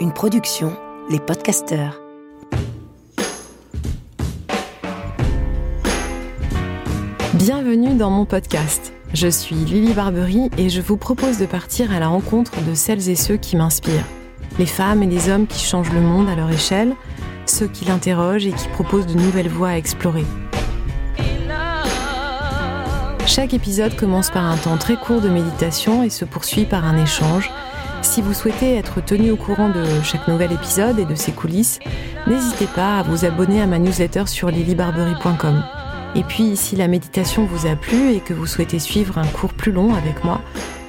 Une production, les podcasteurs. Bienvenue dans mon podcast. Je suis Lily Barbery et je vous propose de partir à la rencontre de celles et ceux qui m'inspirent. Les femmes et les hommes qui changent le monde à leur échelle, ceux qui l'interrogent et qui proposent de nouvelles voies à explorer. Chaque épisode commence par un temps très court de méditation et se poursuit par un échange. Si vous souhaitez être tenu au courant de chaque nouvel épisode et de ses coulisses, n'hésitez pas à vous abonner à ma newsletter sur lilybarbery.com. Et puis, si la méditation vous a plu et que vous souhaitez suivre un cours plus long avec moi,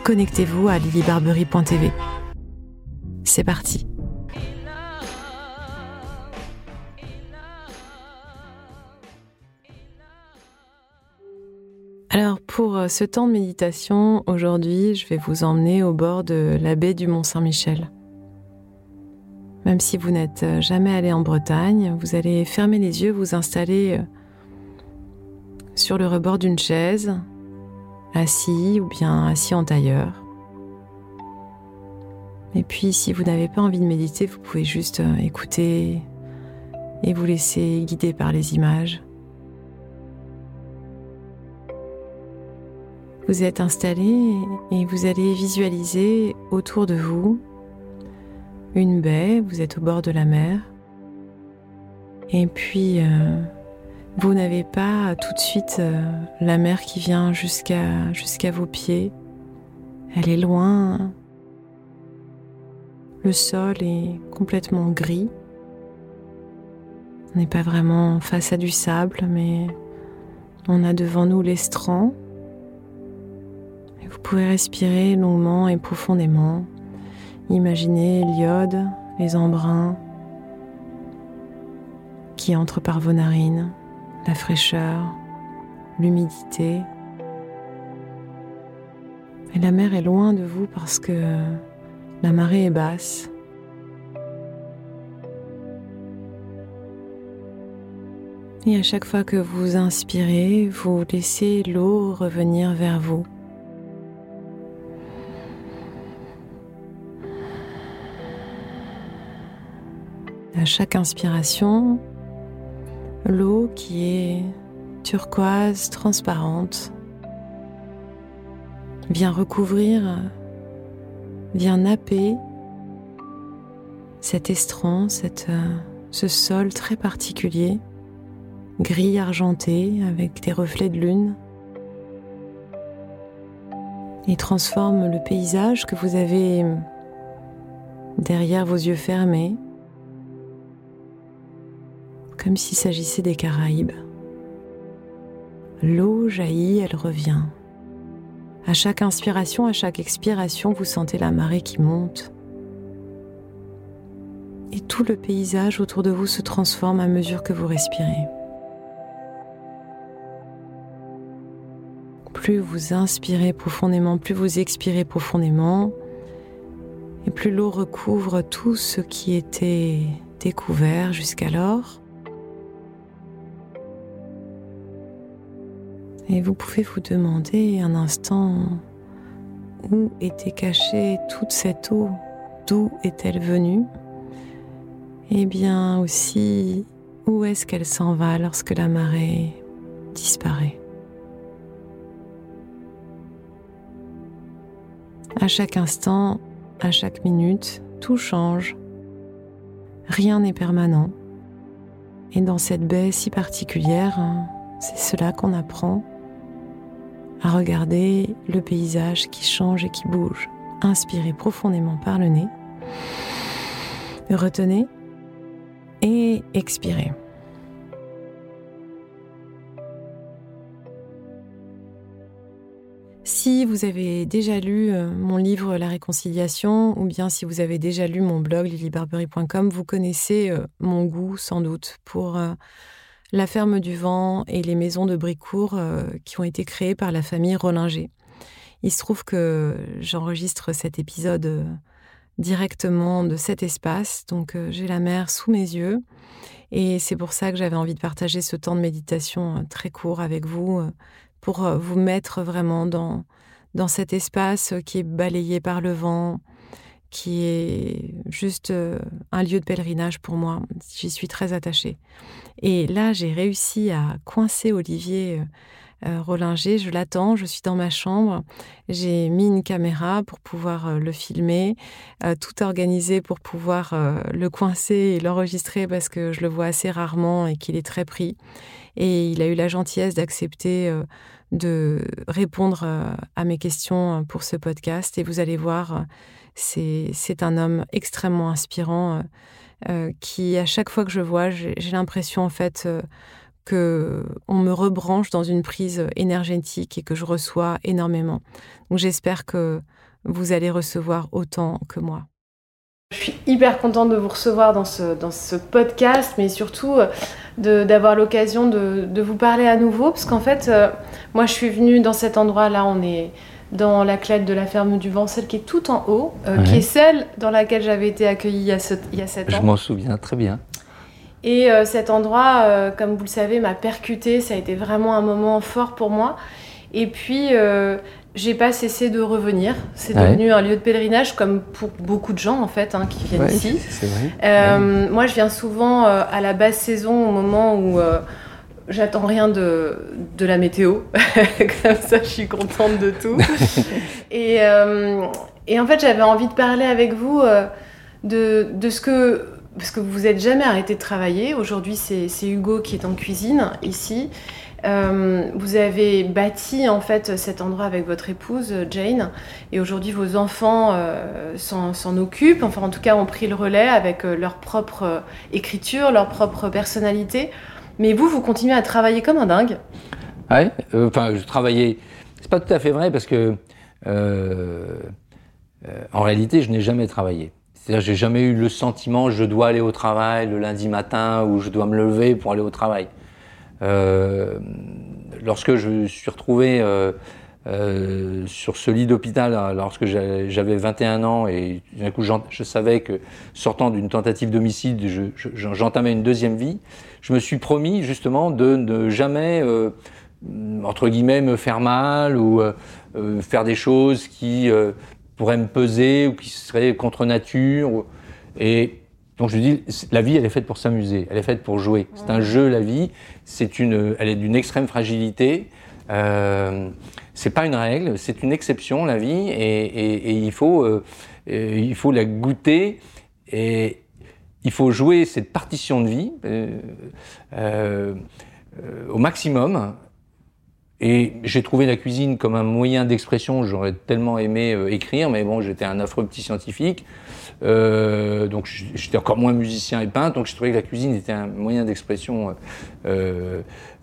connectez-vous à lilybarbery.tv. C'est parti. Alors pour euh, ce temps de méditation, aujourd'hui, je vais vous emmener au bord de la baie du Mont Saint-Michel. Même si vous n'êtes euh, jamais allé en Bretagne, vous allez fermer les yeux, vous installer euh, sur le rebord d'une chaise, assis ou bien assis en tailleur. Et puis si vous n'avez pas envie de méditer, vous pouvez juste écouter et vous laisser guider par les images. Vous êtes installé et vous allez visualiser autour de vous une baie, vous êtes au bord de la mer. Et puis, euh, vous n'avez pas tout de suite euh, la mer qui vient jusqu'à vos pieds. Elle est loin. Le sol est complètement gris. On n'est pas vraiment face à du sable, mais on a devant nous l'estran vous pouvez respirer longuement et profondément. Imaginez l'iode, les embruns qui entrent par vos narines, la fraîcheur, l'humidité. Et la mer est loin de vous parce que la marée est basse. Et à chaque fois que vous inspirez, vous laissez l'eau revenir vers vous. À chaque inspiration, l'eau qui est turquoise, transparente, vient recouvrir, vient napper cet estran, cette, ce sol très particulier, gris argenté avec des reflets de lune, et transforme le paysage que vous avez derrière vos yeux fermés comme s'il s'agissait des Caraïbes. L'eau jaillit, elle revient. À chaque inspiration, à chaque expiration, vous sentez la marée qui monte. Et tout le paysage autour de vous se transforme à mesure que vous respirez. Plus vous inspirez profondément, plus vous expirez profondément, et plus l'eau recouvre tout ce qui était découvert jusqu'alors. Et vous pouvez vous demander un instant où était cachée toute cette eau, d'où est-elle venue? Et bien aussi, où est-ce qu'elle s'en va lorsque la marée disparaît? À chaque instant, à chaque minute, tout change. Rien n'est permanent. Et dans cette baie si particulière, c'est cela qu'on apprend à regarder le paysage qui change et qui bouge. Inspirez profondément par le nez. Retenez et expirez. Si vous avez déjà lu euh, mon livre La réconciliation ou bien si vous avez déjà lu mon blog lilybarbery.com, vous connaissez euh, mon goût sans doute pour euh, la ferme du vent et les maisons de Bricourt euh, qui ont été créées par la famille Rollinger. Il se trouve que j'enregistre cet épisode euh, directement de cet espace, donc euh, j'ai la mer sous mes yeux. Et c'est pour ça que j'avais envie de partager ce temps de méditation très court avec vous, pour vous mettre vraiment dans, dans cet espace qui est balayé par le vent, qui est juste euh, un lieu de pèlerinage pour moi. J'y suis très attachée. Et là, j'ai réussi à coincer Olivier euh, euh, Rollinger. Je l'attends, je suis dans ma chambre. J'ai mis une caméra pour pouvoir le filmer, tout organisé pour pouvoir le coincer et l'enregistrer parce que je le vois assez rarement et qu'il est très pris. Et il a eu la gentillesse d'accepter de répondre à mes questions pour ce podcast. Et vous allez voir, c'est un homme extrêmement inspirant euh, euh, qui, à chaque fois que je vois, j'ai l'impression en fait euh, que on me rebranche dans une prise énergétique et que je reçois énormément. Donc j'espère que vous allez recevoir autant que moi. Je suis hyper contente de vous recevoir dans ce, dans ce podcast, mais surtout d'avoir l'occasion de, de, vous parler à nouveau, parce qu'en fait, moi je suis venue dans cet endroit-là, on est dans la clé de la ferme du vent, celle qui est tout en haut, euh, qui est celle dans laquelle j'avais été accueillie il y a, 7 ans. Je m'en souviens très bien. Et euh, cet endroit, euh, comme vous le savez, m'a percuté. Ça a été vraiment un moment fort pour moi. Et puis, j'ai pas cessé de revenir. C'est devenu un lieu de pèlerinage, comme pour beaucoup de gens en fait hein, qui viennent ici. Vrai. Moi, je viens souvent à la basse saison, au moment où J'attends rien de, de, la météo, comme ça je suis contente de tout. et, euh, et, en fait j'avais envie de parler avec vous euh, de, de, ce que... Parce que vous n'êtes jamais arrêté de travailler. Aujourd'hui c'est Hugo qui est en cuisine ici. Euh, vous avez bâti en fait cet endroit avec votre épouse Jane et aujourd'hui vos enfants s'en occupent, enfin en tout cas ont pris le relais avec leur propre écriture, leur propre personnalité. Mais vous, vous continuez à travailler comme un dingue. Ouais, euh, enfin, je travaillais. C'est pas tout à fait vrai parce que, euh, euh, en réalité, je n'ai jamais travaillé. C'est-à-dire, j'ai jamais eu le sentiment je dois aller au travail le lundi matin ou je dois me lever pour aller au travail. lorsque je suis retrouvé euh, sur ce lit d'hôpital hein, lorsque j'avais 21 ans et d'un coup je savais que sortant d'une tentative d'homicide, j'entamais une deuxième vie. Je me suis promis justement de ne jamais, euh, entre guillemets, me faire mal ou euh, faire des choses qui pourraient me peser ou qui seraient contre nature. Et donc je dis, la vie, elle est faite pour s'amuser, elle est faite pour jouer. C'est un jeu, la vie. C'est une, elle est d'une extrême fragilité. Euh, c'est pas une règle, c'est une exception la vie et, il faut euh, il faut la goûter et il faut jouer cette partition de vie euh, au maximum. Et j'ai trouvé la cuisine comme un moyen d'expression. J'aurais tellement aimé écrire, mais bon, j'étais un affreux petit scientifique. Euh, donc j'étais encore moins musicien et peintre, donc je trouvais que la cuisine était un moyen d'expression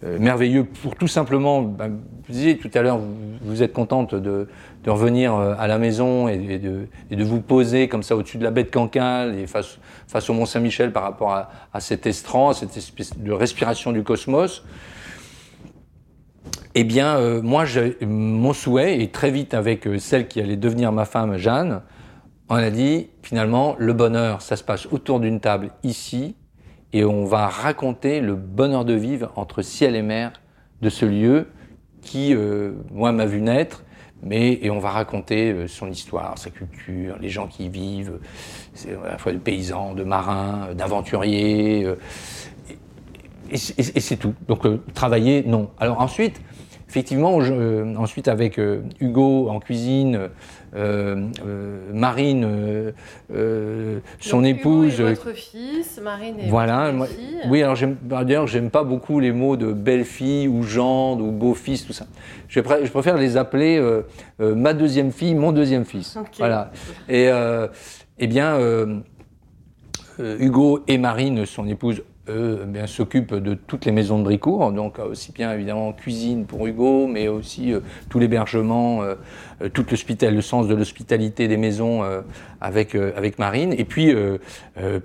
euh, euh, merveilleux pour tout simplement, ben, vous disiez tout à l'heure, vous, êtes contente de, de, revenir à la maison et, de, et, de, vous poser comme ça au-dessus de la baie de Cancale et face, face au Mont Saint-Michel par rapport à, à cet estran, cette espèce de respiration du cosmos. Eh bien, euh, moi, mon souhait, et très vite avec celle qui allait devenir ma femme, Jeanne, on a dit finalement le bonheur, ça se passe autour d'une table ici et on va raconter le bonheur de vivre entre ciel et mer de ce lieu qui, euh, moi, m'a vu naître, mais et on va raconter euh, son histoire, sa culture, les gens qui y vivent, à la fois de paysans, de marins, d'aventuriers, euh, et, et c'est tout. Donc travailler, non. Alors ensuite, effectivement, je, ensuite avec Hugo en cuisine, euh, euh, Marine, euh, son épouse. votre fils, Marine et voilà, votre fille. Oui, alors d'ailleurs, j'aime pas beaucoup les mots de belle-fille ou gendre ou beau-fils, tout ça. Je, je, préfère les appeler ma deuxième fille, mon deuxième fils. Voilà. Et eh bien, Hugo et Marine, son épouse, eux, eh s'occupent de toutes les maisons de Bricourt, donc aussi bien évidemment cuisine pour Hugo, mais aussi tout l'hébergement, euh, tout le sens de l'hospitalité des maisons euh, avec, euh, avec Marine. Et puis,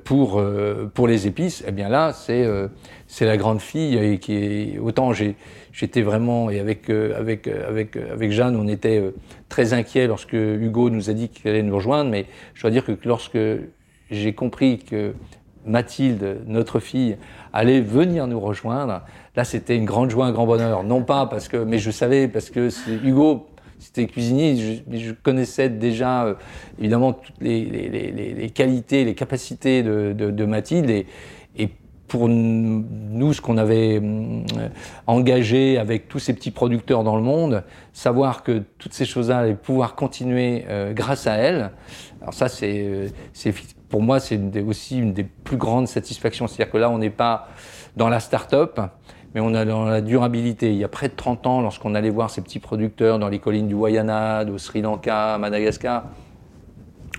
pour, pour les épices, eh bien là, c'est c'est la grande fille et qui est autant j'étais vraiment et avec avec avec avec Jeanne on était très inquiets lorsque Hugo nous a dit qu'il allait nous rejoindre mais je dois dire que lorsque j'ai compris que Mathilde notre fille allait venir nous rejoindre. Là c'était une grande joie un grand bonheur. Non pas parce que mais je savais parce que Hugo c'était cuisinier, je, je, connaissais déjà euh, évidemment toutes les, qualités, les capacités de, de, de Mathilde. Et, pour nous, ce qu'on avait euh, engagé avec tous ces petits producteurs dans le monde, savoir que toutes ces choses-là allaient pouvoir continuer euh, grâce à elle, alors ça, c'est pour moi, c'est aussi une des plus grandes satisfactions. C'est-à-dire que là, on n'est pas dans la start-up, mais on est dans la durabilité. Il y a près de 30 ans, lorsqu'on allait voir ces petits producteurs dans les collines du Wayanad, au Sri Lanka, à Madagascar,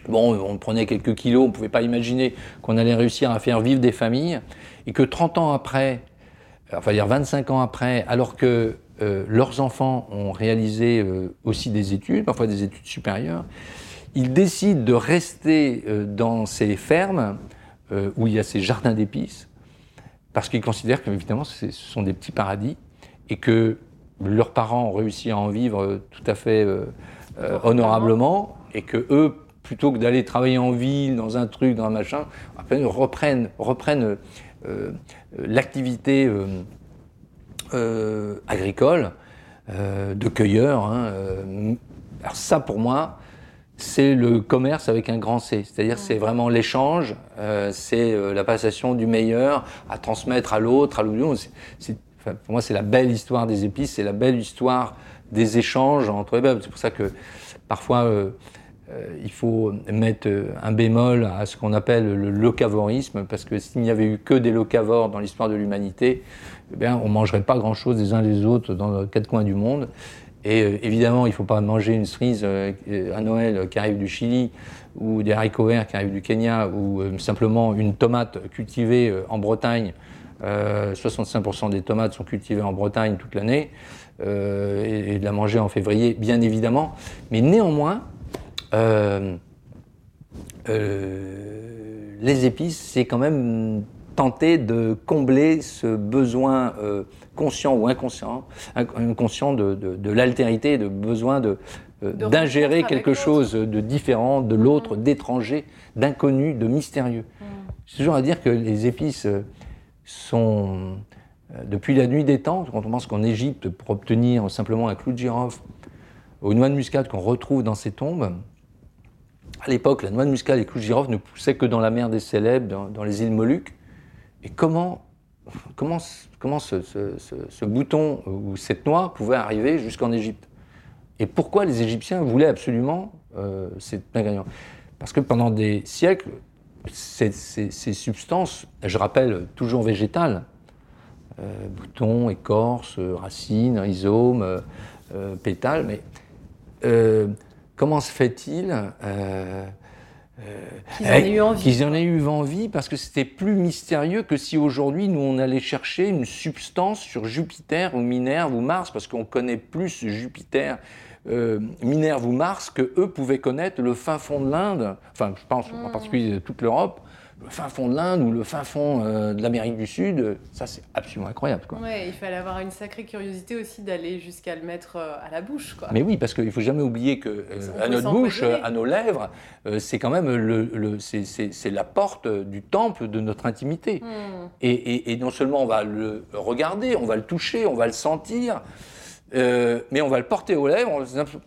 bon, on prenait quelques kilos, on ne pouvait pas imaginer qu'on allait réussir à faire vivre des familles, et que 30 ans après, enfin dire 25 ans après, alors que euh, leurs enfants ont réalisé euh, aussi des études, parfois des études supérieures, ils décident de rester euh, dans ces fermes euh, où il y a ces jardins d'épices, parce qu'ils considèrent qu'évidemment ce sont des petits paradis et que leurs parents ont réussi à en vivre tout à fait euh, euh, honorablement et que eux, plutôt que d'aller travailler en ville, dans un truc, dans un machin, reprennent, reprennent euh, l'activité euh, agricole de cueilleur. Hein, alors ça, pour moi, c'est le commerce avec un grand C. C'est-à-dire c'est vraiment l'échange, euh, c'est euh, la passation du meilleur à transmettre à l'autre, à l'autre. Enfin, pour moi, c'est la belle histoire des épices, c'est la belle histoire des échanges entre les C'est pour ça que parfois, euh, il faut mettre un bémol à ce qu'on appelle le locavorisme, parce que s'il n'y avait eu que des locavores dans l'histoire de l'humanité, eh bien, on mangerait pas grand-chose des uns des autres dans les quatre coins du monde. Et euh, évidemment, il ne faut pas manger une cerise euh, à Noël qui arrive du Chili ou des haricots verts qui arrivent du Kenya ou euh, simplement une tomate cultivée en Bretagne. 65% des tomates sont cultivées en Bretagne toute l'année et, de la manger en février, bien évidemment. Mais néanmoins, les épices, c'est quand même tenter de combler ce besoin euh, conscient ou inconscient, inconscient de, de, de l'altérité, de besoin de, euh, d'ingérer quelque chose de différent, de l'autre, mmh. d'étranger, d'inconnu, de mystérieux. Mmh. J'ai toujours à dire que les épices euh, sont, depuis la nuit des temps, quand on pense qu'en Égypte, pour obtenir simplement un clou de girofle une noix de muscade qu'on retrouve dans ces tombes, à l'époque, la noix de muscade et le clou de girofle ne poussaient que dans la mer des Célèbres, dans, dans les îles Moluques. Et comment, comment, comment ce, bouton ou cette noix pouvait arriver jusqu'en Égypte? Et pourquoi les Égyptiens voulaient absolument euh, cet ingrédient Parce que pendant des siècles, ces, ces, ces, substances, je rappelle, toujours végétales, euh, boutons, écorce, racines, rhizomes, euh, euh pétales, mais comment se fait-il qu'ils en aient eu envie. Qu'ils en aient eu envie parce que c'était plus mystérieux que si aujourd'hui nous on allait chercher une substance sur Jupiter ou Minerve ou Mars parce qu'on connaît plus Jupiter, euh, Minerve ou Mars que eux pouvaient connaître le fin fond de l'Inde, enfin je pense mmh. en particulier toute l'Europe, le fin fond de l'Inde ou le fin fond euh, de l'Amérique du Sud, ça c'est absolument incroyable. Quoi. Ouais, il fallait avoir une sacrée curiosité aussi d'aller jusqu'à le mettre euh, à la bouche. Quoi. Mais oui, parce qu'il ne faut jamais oublier que euh, à notre bouche, à nos lèvres, euh, c'est quand même le, le c'est la porte du temple de notre intimité. Hmm. Et, et, et, non seulement on va le regarder, on va le toucher, on va le sentir. mais on va le porter aux lèvres,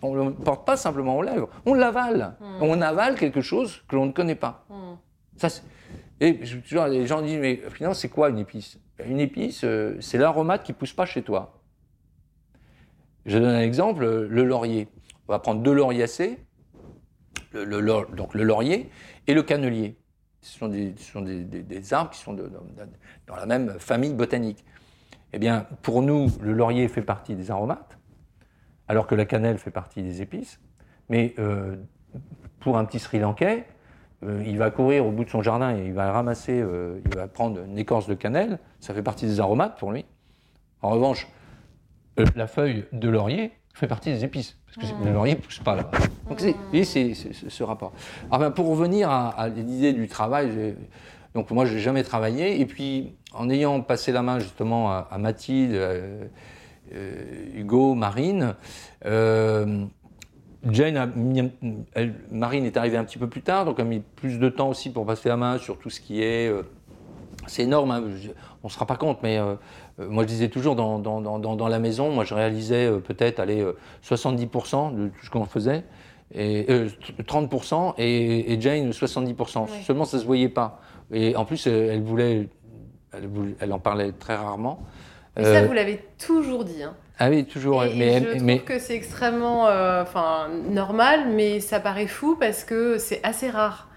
on ne le porte pas simplement aux lèvres, on l'avale. Hmm. On avale quelque chose que l'on ne connaît pas. Hmm. Ça, et toujours, les gens disent, mais finalement, c'est quoi une épice? Une épice, euh, c'est l'aromate qui pousse pas chez toi. Je donne un exemple, le laurier. On va prendre deux lauriacées, le, donc le laurier et le cannelier. Ce sont des, arbres qui sont dans la même famille botanique. Eh bien, pour nous, le laurier fait partie des aromates, alors que la cannelle fait partie des épices. Mais euh, pour un petit Sri Lankais, euh, il va courir au bout de son jardin et il va ramasser, euh, il va prendre une écorce de cannelle, ça fait partie des aromates pour lui. En revanche, euh, la feuille de laurier fait partie des épices, parce que le laurier ne pousse pas là-bas. Donc c'est ce rapport. Alors, ben, pour revenir à, l'idée du travail, donc moi je n'ai jamais travaillé, et puis en ayant passé la main justement à, Mathilde, Hugo, Marine, Jane a mis, elle, Marine est arrivée un petit peu plus tard, donc a mis plus de temps aussi pour passer la main sur tout ce qui est euh, c'est énorme, hein. Je- on ne se rend pas compte, mais euh, euh, moi je disais toujours dans, dans, dans, la maison, moi je réalisais euh, peut-être allez, euh, 70% de tout ce qu'on faisait, et, euh, 30% et, et Jane 70%. Ouais. Seulement ça ne se voyait pas. Et en plus, elle voulait, elle, voulait- elle en parlait très rarement. Mais ça, vous l'avez toujours dit. Hein. Ah oui, toujours. Et, et mais, je trouve mais que c'est extrêmement euh, normal, mais ça paraît fou parce que c'est assez rare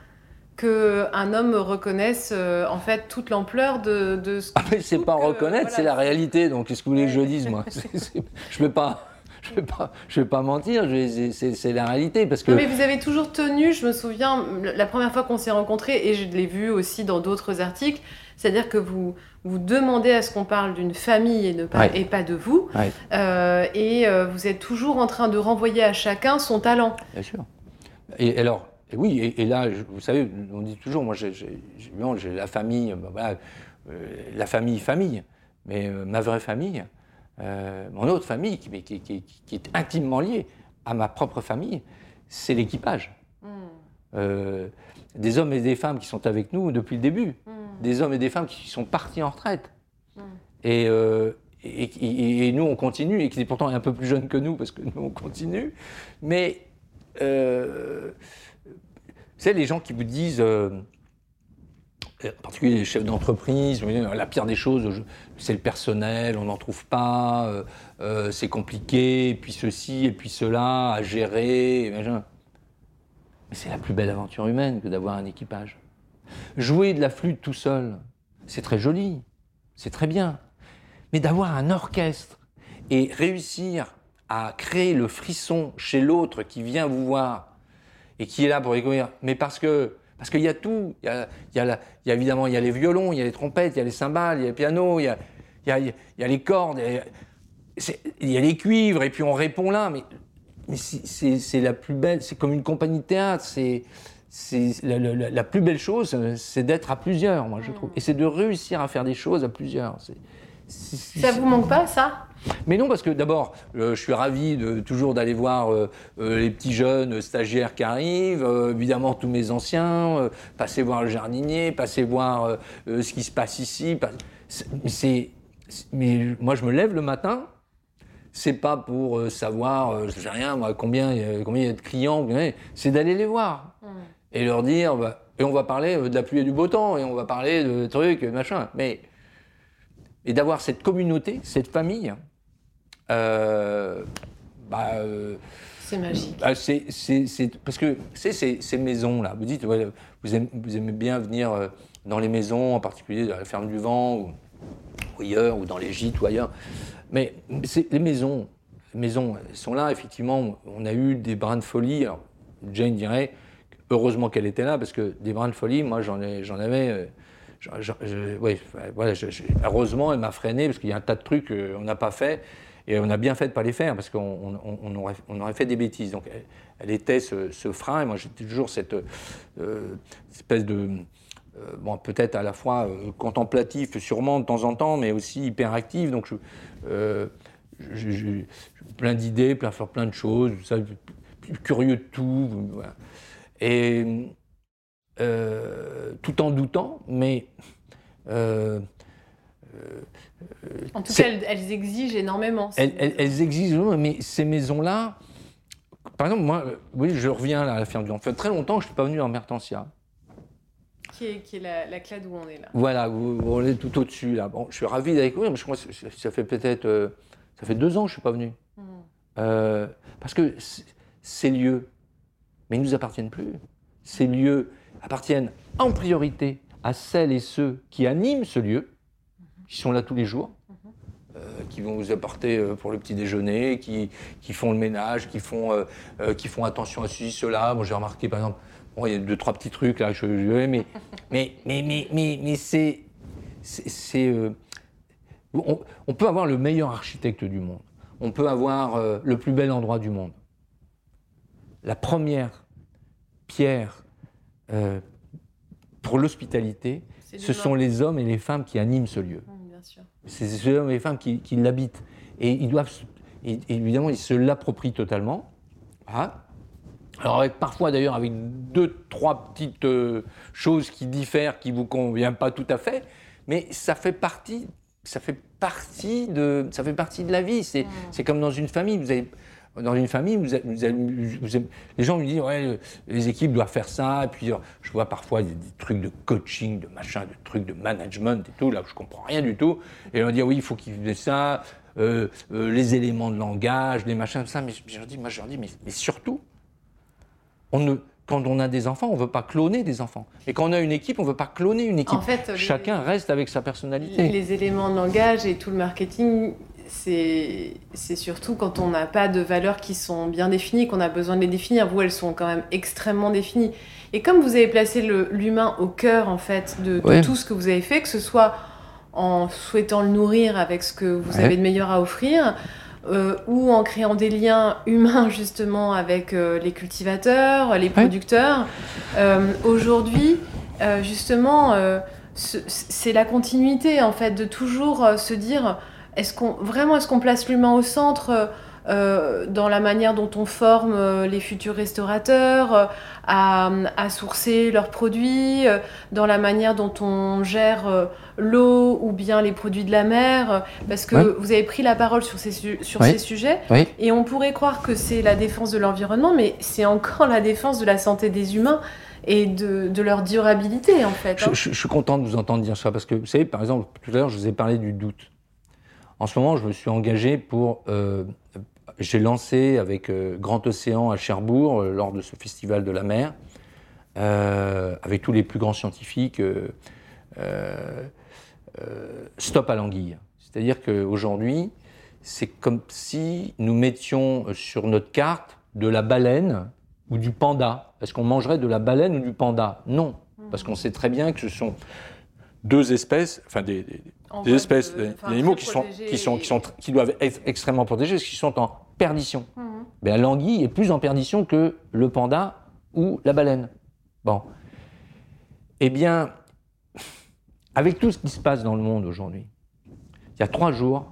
qu'un homme reconnaisse euh, en fait toute l'ampleur de, de ce Ah, mais c'est trouve pas que, reconnaître, voilà, c'est la réalité. Donc, qu'est-ce que vous voulez que je dise, moi? Je ne vais pas. Je vais pas, je vais pas mentir, c'est- la réalité parce que Non, mais vous avez toujours tenu, je me souviens, la première fois qu'on s'est rencontrés, et je l'ai vu aussi dans d'autres articles, c'est-à-dire que vous, vous demandez à ce qu'on parle d'une famille et, ne pas, Ouais. et pas de vous, Ouais. Euh, et euh, vous êtes toujours en train de renvoyer à chacun son talent. Bien sûr. Et alors, et oui, et, et là, vous savez, on dit toujours, moi, j'ai la famille, ben voilà, euh, la famille, famille, mais ma vraie famille, euh, mon autre famille, qui, mais qui- qui- qui- qui est intimement liée à ma propre famille, c'est l'équipage. Euh, des hommes et des femmes qui sont avec nous depuis le début, des hommes et des femmes qui sont partis en retraite. Mm. Et, euh, et, et- et nous, on continue, et qui est pourtant un peu plus jeune que nous, parce que nous, on continue. Mais, vous savez, les gens qui vous disent, en particulier les chefs d'entreprise, la pire des choses, c'est le personnel, on n'en trouve pas, euh, euh, c'est compliqué, puis ceci, et puis cela, à gérer. Mais c'est la plus belle aventure humaine que d'avoir un équipage. Jouer de la flûte tout seul, c'est très joli, c'est très bien. Mais d'avoir un orchestre et réussir à créer le frisson chez l'autre qui vient vous voir et qui est là pour découvrir, mais parce que parce qu'il y a tout, il y a, il y a la- il y a évidemment il y a les violons, il y a les trompettes, il y a les cymbales, il y a le piano, il y a, il y les cordes, il y a- les cuivres et puis on répond là, mais mais c'est- la plus belle, c'est comme une compagnie de théâtre, c'est la, la- plus belle chose, euh, c'est d'être à plusieurs, moi je trouve, et c'est de réussir à faire des choses à plusieurs. C'est- c'est- Ça vous manque pas, ça? Mais non, parce que d'abord, euh, je suis ravi de, toujours d'aller voir euh, euh, les petits jeunes stagiaires qui arrivent, évidemment tous mes anciens, passer voir le jardinier, passer voir ce qui se passe ici. pas- c'est- mais moi, je me lève le matin, c'est pas pour savoir, je sais rien, moi, combien il y a- combien y a de clients, c'est d'aller les voir et leur dire, bah, et on va parler de la pluie et du beau temps, et on va parler de trucs, machin. Mais et d'avoir cette communauté, cette famille, euh, bah, euh, C'est magique. bah, c'est, c'est- c'est- parce que c'est ces, ces maisons-là. Vous dites, ouais, vous, aimez, vous aimez bien venir euh, dans les maisons, en particulier à la ferme du vent ou, ou ailleurs, ou dans les gîtes ou ailleurs. Mais c'est, les maisons, les maisons elles sont là, effectivement. On a eu des brins de folie. Alors, Jane dirait, heureusement qu'elle était là, parce que des brins de folie, moi, j'en, ai, j'en avais. Euh, je- voilà, heureusement, elle m'a freiné, parce qu'il y a un tas de trucs qu'on n'a pas fait. Et on a bien fait de ne pas les faire parce qu'on on- on aurait, fait des bêtises. Donc elle, était ce, frein. Et moi, j'étais toujours cette euh, espèce de. euh, bon, peut-être à la fois euh, contemplatif, sûrement de temps en temps, mais aussi hyperactif. Donc, euh, je- plein d'idées, plein faire plein de choses, curieux de tout. Et euh, tout en doutant, mais. euh, En tout cas, elles, elles exigent énormément. elles, elles- elles existent, mais ces maisons-là, par exemple, moi, euh, oui, je reviens là, à la ferme du. Ça fait très longtemps que je ne suis pas venu en Mertensia. Qui est, qui est la, la clade où on est là. Voilà, vous, vous allez tout au-dessus là. Bon, je suis ravi d'aller découvrir, mais je crois que ça- fait peut-être, euh, ça fait deux ans que je suis pas venu, Hmm. Euh, parce que ces lieux, mais ils nous appartiennent plus. Ces lieux appartiennent en priorité à celles et ceux qui animent ce lieu, qui sont là tous les jours, euh, qui vont vous apporter euh, pour le petit déjeuner, qui, qui font le ménage, qui font, euh, qui font attention à ceci, cela. Moi, j'ai remarqué, par exemple, bon, il y a deux, trois petits trucs là, je, je- mais, mais, mais, mais, mais, mais c'est. c'est- c'est, on, on peut avoir le meilleur architecte du monde. On peut avoir le plus bel endroit du monde. La première pierre euh, pour l'hospitalité, ce sont les hommes et les femmes qui animent ce lieu. C'est ces hommes et les femmes qui, qui l'habitent. Et ils doivent, et- évidemment, ils se l'approprient totalement. Voilà. Alors, avec, parfois d'ailleurs, avec deux, trois petites euh, choses qui diffèrent, qui ne vous conviennent pas tout à fait, mais ça fait partie, ça fait partie de, ça fait partie de la vie. C'est, c'est comme dans une famille. Vous avez, dans une famille, vous, vous vous les gens me disent ouais, les équipes doivent faire ça. Et puis euh, je vois parfois des, des trucs de coaching, de machin, de trucs de management et tout là où je comprends rien du tout. Et on dit oui, il faut qu'ils fassent ça, euh, euh, les éléments de langage, les machins, tout ça. Mais je, leur dis, moi je leur dis, mais, mais surtout, on ne, quand on a des enfants, on veut pas cloner des enfants. Et quand on a une équipe, on veut pas cloner une équipe. En fait, les- Chacun reste avec sa personnalité. Les éléments de langage et tout le marketing, c'est surtout quand on n'a pas de valeurs qui sont bien définies, qu'on a besoin de les définir. Vous, elles sont quand même extrêmement définies. Et comme vous avez placé l'humain au cœur, en fait, de, de Ouais. tout ce que vous avez fait, que ce soit en souhaitant le nourrir avec ce que vous Ouais. avez de meilleur à offrir, euh, ou en créant des liens humains justement avec euh, les cultivateurs, les producteurs. Euh, Aujourd'hui, justement, ce- c'est la continuité en fait de toujours se dire est-ce qu'on vraiment est-ce qu'on place l'humain au centre euh, dans la manière dont on forme euh, les futurs restaurateurs euh, à, à sourcer leurs produits, euh, dans la manière dont on gère euh, l'eau ou bien les produits de la mer, euh, parce que Ouais. vous avez pris la parole sur ces, su- sur ces sujets, Oui. et on pourrait croire que c'est la défense de l'environnement, mais c'est encore la défense de la santé des humains et de, de leur durabilité en fait. hein. Je, je- je suis content de vous entendre dire ça parce que vous savez, par exemple, tout à l'heure, je vous ai parlé du doute. En ce moment, je me suis engagé pour. euh, J'ai lancé avec euh, Grand Océan à Cherbourg, euh, lors de ce festival de la mer, avec tous les plus grands scientifiques, Stop à l'anguille. C'est-à-dire qu'aujourd'hui, c'est comme si nous mettions sur notre carte de la baleine ou du panda. Est-ce qu'on mangerait de la baleine ou du panda? Non, parce qu'on sait très bien que ce sont deux espèces, enfin des, des espèces, de- des animaux qui sont, protégés qui sont, et- qui sont, qui doivent être extrêmement protégés, parce qu'ils sont en perdition. Mhm. Ben, l'anguille est plus en perdition que le panda ou la baleine. Bon. Eh bien, avec tout ce qui se passe dans le monde aujourd'hui, il y a trois jours,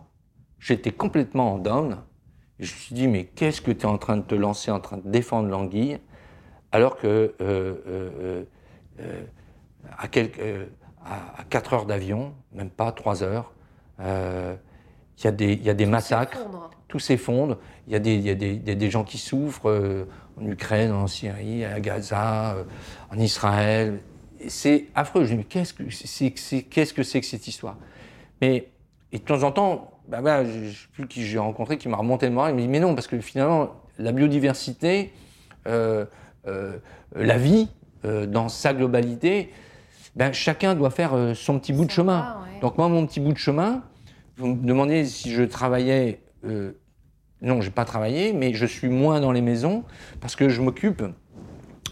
j'étais complètement en down. Et je me suis dit, mais qu'est-ce que tu es en train de te lancer, en train de défendre l'anguille, alors que euh, euh, euh, euh, à, quelques, euh, à, à 4 heures d'avion, même pas 3 heures, euh, il y, a des- il y a des massacres tout s'effondre. Il y a des, y a des, gens qui souffrent euh, en Ukraine, en Syrie, à Gaza, euh, en Israël. C'est affreux. Je me dis, mais qu'est-ce que c'est qu'est-ce que c'est que cette histoire? Mais et de temps en temps, bah, bah, je ne sais plus qui j'ai rencontré qui m'a remonté le moral. Il me dit, mais non, parce que finalement, la biodiversité, la vie, dans sa globalité, ben, chacun doit faire euh, son petit bout de chemin. ouais. Donc moi, mon petit bout de chemin, vous me demandez si je travaillais. euh, non, j'ai pas travaillé, mais je suis moins dans les maisons parce que je m'occupe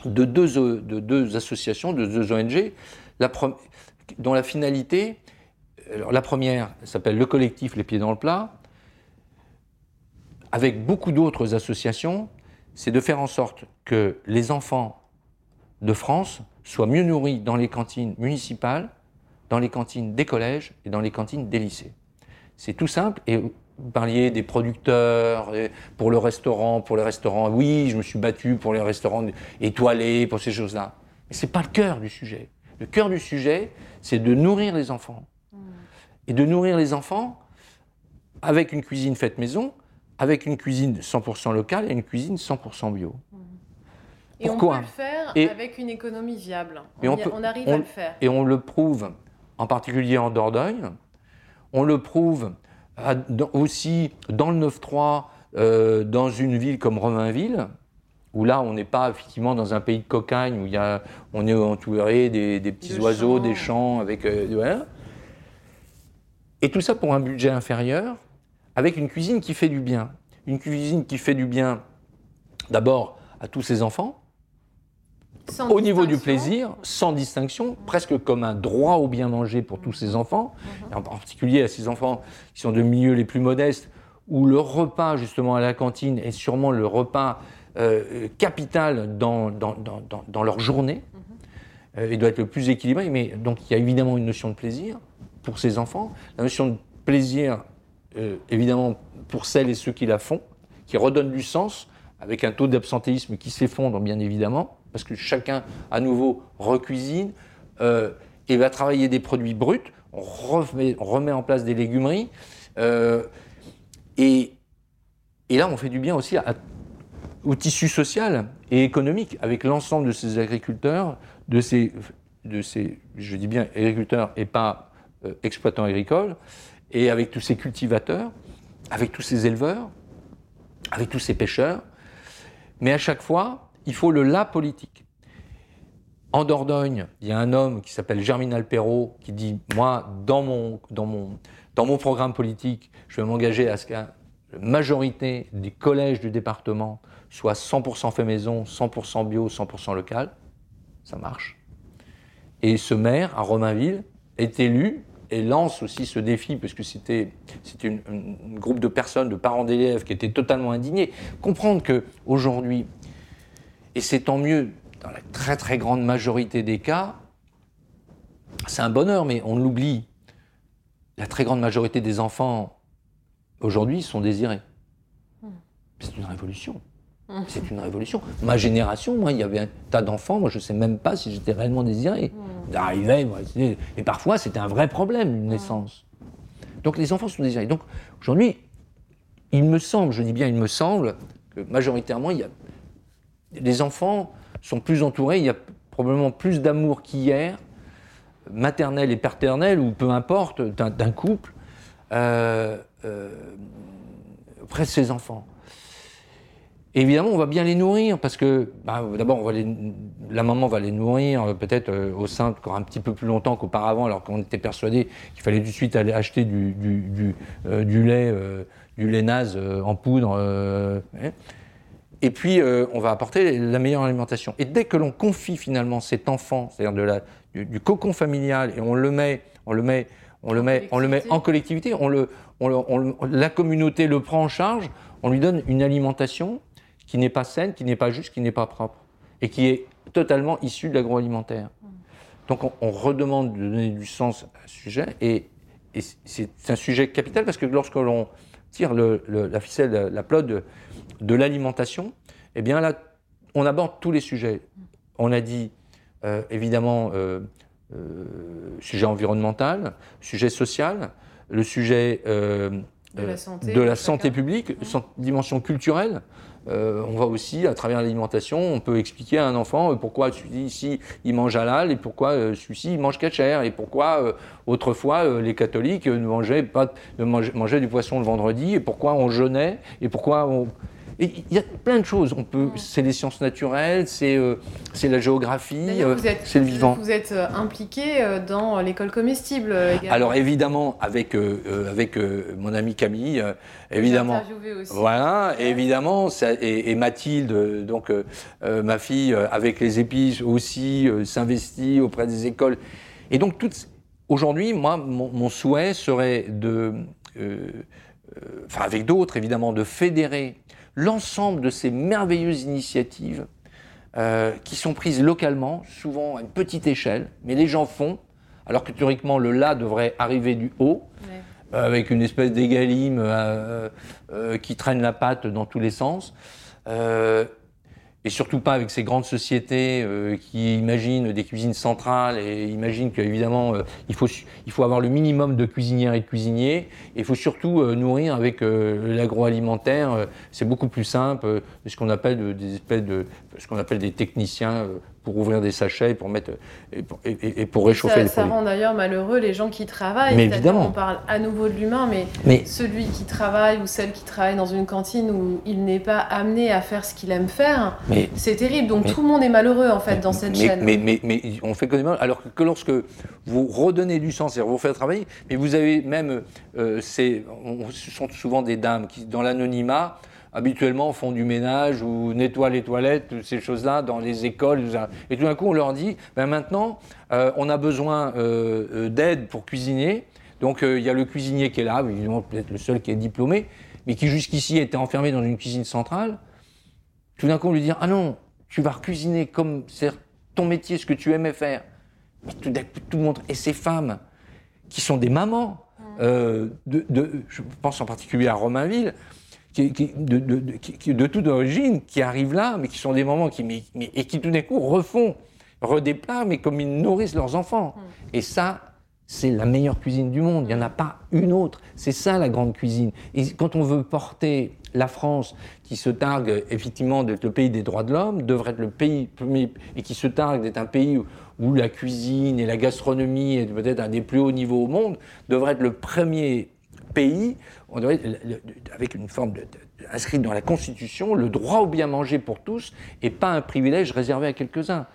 de deux, O- de deux associations, de deux ONG, la dont la finalité, alors la première s'appelle le collectif Les Pieds dans le Plat, avec beaucoup d'autres associations, c'est de faire en sorte que les enfants de France soient mieux nourris dans les cantines municipales, dans les cantines des collèges et dans les cantines des lycées. C'est tout simple. Et vous parliez des producteurs pour le restaurant, pour les restaurants. Oui, je me suis battu pour les restaurants étoilés, pour ces choses-là. Mais c'est pas le cœur du sujet. Le cœur du sujet, c'est de nourrir les enfants. Et de nourrir les enfants avec une cuisine faite maison, avec une cuisine 100% locale et une cuisine 100% bio. Et Pourquoi on peut le faire Et- avec une économie viable. Et on, on y- peut- on arrive on- à le faire. Et on le prouve, en particulier en Dordogne. On le prouve à- dans- aussi dans le 9-3, euh, dans une ville comme Romainville, où là, on n'est pas effectivement dans un pays de cocagne, où y a, on est entouré des, des petits De oiseaux, champs. des champs, avec. euh, voilà. Et tout ça pour un budget inférieur, avec une cuisine qui fait du bien. Une cuisine qui fait du bien, d'abord, à tous ses enfants, Sans au niveau du plaisir, sans distinction, presque comme un droit au bien manger pour tous ces enfants, et en particulier à ces enfants qui sont de milieux les plus modestes, où le repas justement à la cantine est sûrement le repas euh, capital dans, dans, dans, dans- dans leur journée. Euh, il doit être le plus équilibré, mais donc il y a évidemment une notion de plaisir pour ces enfants, la notion de plaisir euh, évidemment pour celles et ceux qui la font, qui redonnent du sens, avec un taux d'absentéisme qui s'effondre bien évidemment, parce que chacun à nouveau recuisine euh, et va travailler des produits bruts. on remet, en place des légumeries. Euh, et, et là, on fait du bien aussi au tissu social et économique avec l'ensemble de ces agriculteurs, de ces, de ces, je dis bien agriculteurs et pas euh, exploitants agricoles, et avec tous ces cultivateurs, avec tous ces éleveurs, avec tous ces pêcheurs. Mais à chaque fois, il faut le la politique. En Dordogne, il y a un homme qui s'appelle Germinal Perrault qui dit Moi, dans mon, dans mon, dans mon programme politique, je vais m'engager à ce qu'une majorité des collèges du département soient 100% fait maison, 100% bio, 100% local. Ça marche. Et ce maire, à Romainville, est élu et lance aussi ce défi, parce que c'était une- une- un groupe de personnes, de parents d'élèves qui étaient totalement indignés. Comprendre qu'aujourd'hui, et c'est tant mieux, dans la très très grande majorité des cas, c'est un bonheur, mais on l'oublie. La très grande majorité des enfants aujourd'hui sont désirés. C'est une révolution. C'est une révolution. Ma génération, moi, il y avait un tas d'enfants, moi je ne sais même pas si j'étais réellement désiré. D'arriver, moi, c'était- et parfois c'était un vrai problème, une naissance. Donc les enfants sont désirés. Donc aujourd'hui, il me semble, je dis bien il me semble, que majoritairement, il y a, les enfants sont plus entourés, il y a probablement plus d'amour qu'hier, maternel et paternel, ou peu importe, d'un couple, euh, euh, auprès de ses enfants. Évidemment, on va bien les nourrir parce que, bah, d'abord, la maman va les nourrir euh, peut-être au sein encore un petit peu plus longtemps qu'auparavant, alors qu'on était persuadé qu'il fallait tout de suite aller acheter du, lait, du lait naze en poudre. hein. Et puis, euh, on va apporter la meilleure alimentation. Et dès que l'on confie finalement cet enfant, c'est-à-dire du, du cocon familial, et on le met, on le met, on le met, on le met en collectivité, on le, on le- on le- la communauté le prend en charge, on lui donne une alimentation qui n'est pas saine, qui n'est pas juste, qui n'est pas propre, et qui est totalement issue de l'agroalimentaire. Donc on, on redemande de donner du sens à ce sujet, et, et c'est un sujet capital parce que lorsque l'on tire le- le- la ficelle, la, la pelote de, l'alimentation, eh bien là, on aborde tous les sujets. On a dit euh, évidemment euh, euh, sujet environnemental, sujet social, le sujet De la santé, de la de santé chacun. publique, dimension culturelle. On va aussi, à travers l'alimentation, on peut expliquer à un enfant pourquoi celui-ci il mange halal et pourquoi celui-ci il mange kasher et pourquoi autrefois les catholiques ne mangeaient pas ne mangeaient, mangeaient du poisson le vendredi et pourquoi on jeûnait et pourquoi on il y a plein de choses. On peut, c'est les sciences naturelles, c'est euh, c'est la géographie, euh, c'est le vivant. Vous êtes euh, impliqué dans l'école comestible également. Alors évidemment, avec euh, avec euh, mon ami Camille, évidemment. aussi. Voilà, et évidemment, ça, et, et Mathilde, donc ma fille, avec les épices aussi, s'investit auprès des écoles. Et donc, aujourd'hui, moi, mon, mon souhait serait de, enfin avec d'autres évidemment, de fédérer l'ensemble de ces merveilleuses initiatives euh, qui sont prises localement, souvent à une petite échelle, mais les gens font, alors que théoriquement le là devrait arriver du haut Ouais. euh, avec une espèce d'égalime euh, euh, qui traîne la patte dans tous les sens. Et surtout pas avec ces grandes sociétés euh, qui imaginent des cuisines centrales et imaginent qu'évidemment euh, il, faut, avoir le minimum de cuisinières et de cuisiniers. Et il faut surtout euh, nourrir avec l'agroalimentaire. C'est beaucoup plus simple, ce qu'on appelle de- des espèces de ce qu'on appelle des techniciens pour ouvrir des sachets, pour mettre et pour, et- et- et pour réchauffer Ça, les ça produits. rend d'ailleurs malheureux les gens qui travaillent. Mais évidemment. On parle à nouveau de l'humain, mais, Mais celui qui travaille ou celle qui travaille dans une cantine où il n'est pas amené à faire ce qu'il aime faire, c'est terrible. Donc Mais- tout le monde est malheureux en fait dans cette chaîne. Mais, mais, mais on fait que des mal. Alors que, que lorsque vous redonnez du sens, c'est-à-dire vous faites travailler, mais vous avez même, euh, on- ce sont souvent des dames qui, dans l'anonymat, habituellement font du ménage ou nettoient les toilettes, toutes ces choses-là, dans les écoles. Et tout d'un coup, on leur dit, ben maintenant, euh, on a besoin euh, euh, d'aide pour cuisiner. Donc il y a le cuisinier qui est là, évidemment peut-être le seul qui est diplômé, mais qui jusqu'ici était enfermé dans une cuisine centrale. Tout d'un coup, on lui dit Ah non, tu vas cuisiner comme c'est ton métier, ce que tu aimais faire. Mais tout d'un coup, tout le monde. Et ces femmes, qui sont des mamans, euh, de, de- je pense en particulier à Romainville, qui, qui- de, de, de- qui- de toute origine, qui arrivent là, mais qui sont des mamans qui, mais- mais- et qui tout d'un coup refont, redéplacent, mais comme ils nourrissent leurs enfants. Et ça, c'est la meilleure cuisine du monde. Il n'y en a pas une autre. C'est ça la grande cuisine. Et quand on veut porter la France, qui se targue effectivement d'être le pays des droits de l'homme, devrait être le pays et qui se targue d'être un pays où, la cuisine et la gastronomie est peut-être un des plus hauts niveaux au monde, devrait être le premier pays, on devrait, avec une forme de, inscrite dans la Constitution, le droit au bien manger pour tous et pas un privilège réservé à quelques-uns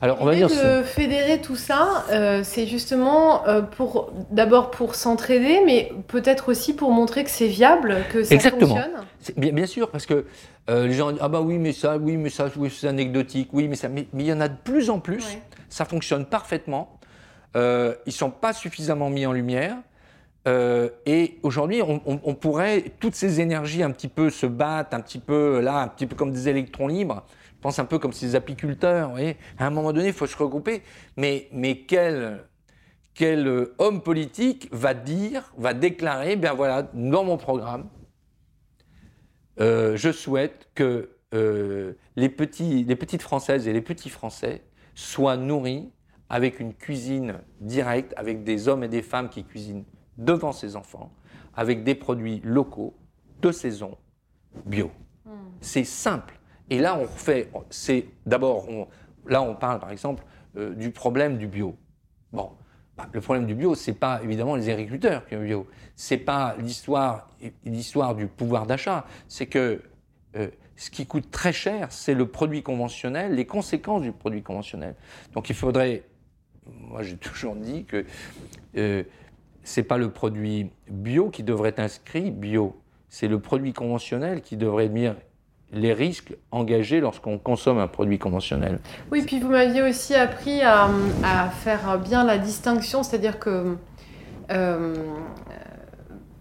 alors, on va dire. De fédérer tout ça, euh, c'est justement euh, pour d'abord pour s'entraider, mais peut-être aussi pour montrer que c'est viable, que ça Exactement. fonctionne. Bien, bien sûr, parce que euh, les gens disent ah bah oui mais ça, oui mais ça, oui c'est anecdotique, oui mais ça, mais, il y en a de plus en plus. Ça fonctionne parfaitement. ils sont pas suffisamment mis en lumière. Et aujourd'hui, on, pourrait toutes ces énergies un petit peu se battent, un petit peu là, un petit peu comme des électrons libres. Je pense un peu comme ces apiculteurs. Vous à un moment donné, il faut se regrouper. Mais, mais quel, quel euh, homme politique va dire, va déclarer, bien voilà, dans mon programme, euh, je souhaite que euh, les, les petites Françaises et les petits Français soient nourris avec une cuisine directe, avec des hommes et des femmes qui cuisinent devant ses enfants, avec des produits locaux, de saison, bio. Hmm. C'est simple. Et là, on fait, c'est d'abord, là, on parle par exemple euh, du problème du bio. Bon, bah, le problème du bio, c'est pas évidemment les agriculteurs qui ont bio. C'est pas l'histoire, l'histoire du pouvoir d'achat. C'est que euh, ce qui coûte très cher, c'est le produit conventionnel, les conséquences du produit conventionnel. Donc, il faudrait, moi, j'ai toujours dit que euh, c'est pas le produit bio qui devrait être inscrit bio. C'est le produit conventionnel qui devrait venir les risques engagés lorsqu'on consomme un produit conventionnel. Oui, puis vous m'aviez aussi appris à, faire bien la distinction, c'est-à-dire que euh,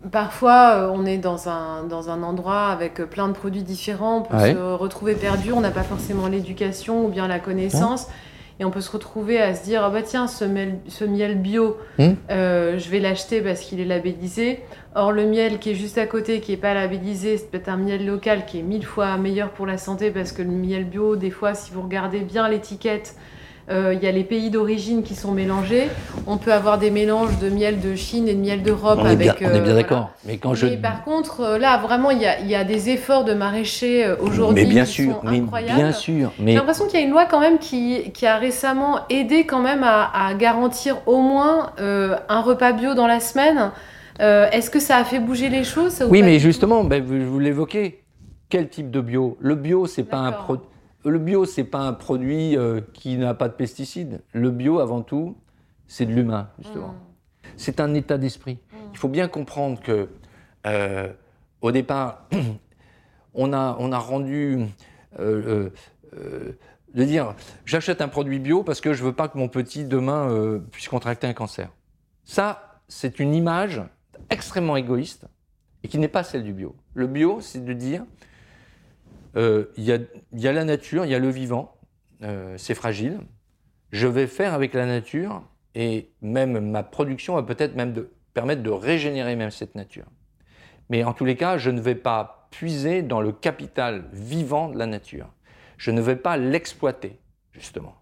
parfois on est dans un, dans un endroit avec plein de produits différents, on peut se retrouver perdu, on n'a pas forcément l'éducation ou bien la connaissance. Et on peut se retrouver à se dire ah bah tiens ce miel, ce miel bio, hmm. euh, je vais l'acheter parce qu'il est labellisé. Or, le miel qui est juste à côté, qui n'est pas labellisé, c'est peut-être un miel local qui est mille fois meilleur pour la santé parce que le miel bio, des fois, si vous regardez bien l'étiquette, euh, il y a les pays d'origine qui sont mélangés. On peut avoir des mélanges de miel de Chine et de miel d'Europe. On, est bien, on est bien euh, d'accord. Mais quand je... par contre, euh, là, vraiment, il y a, des efforts de maraîchers aujourd'hui. Mais bien qui sûr, sont incroyables. bien sûr. Mais... J'ai l'impression qu'il y a une loi quand même qui, qui a récemment aidé quand même à, garantir au moins un repas bio dans la semaine. Est-ce que ça a fait bouger les choses Oui, mais justement, ben, vous, vous l'évoquez. Quel type de bio? Le bio, c'est pas un produit le bio, c'est pas un produit euh, qui n'a pas de pesticides. Le bio, avant tout, c'est de l'humain, justement. Mm. C'est un état d'esprit. Mm. Il faut bien comprendre que, euh, au départ, on a, on a rendu euh, de dire j'achète un produit bio parce que je veux pas que mon petit demain puisse contracter un cancer. Ça, c'est une image extrêmement égoïste et qui n'est pas celle du bio. Le bio, c'est de dire il y, a, la nature, il y a le vivant, euh, c'est fragile. Je vais faire avec la nature et même ma production va peut-être même permettre de régénérer même cette nature. Mais en tous les cas, je ne vais pas puiser dans le capital vivant de la nature. Je ne vais pas l'exploiter, justement.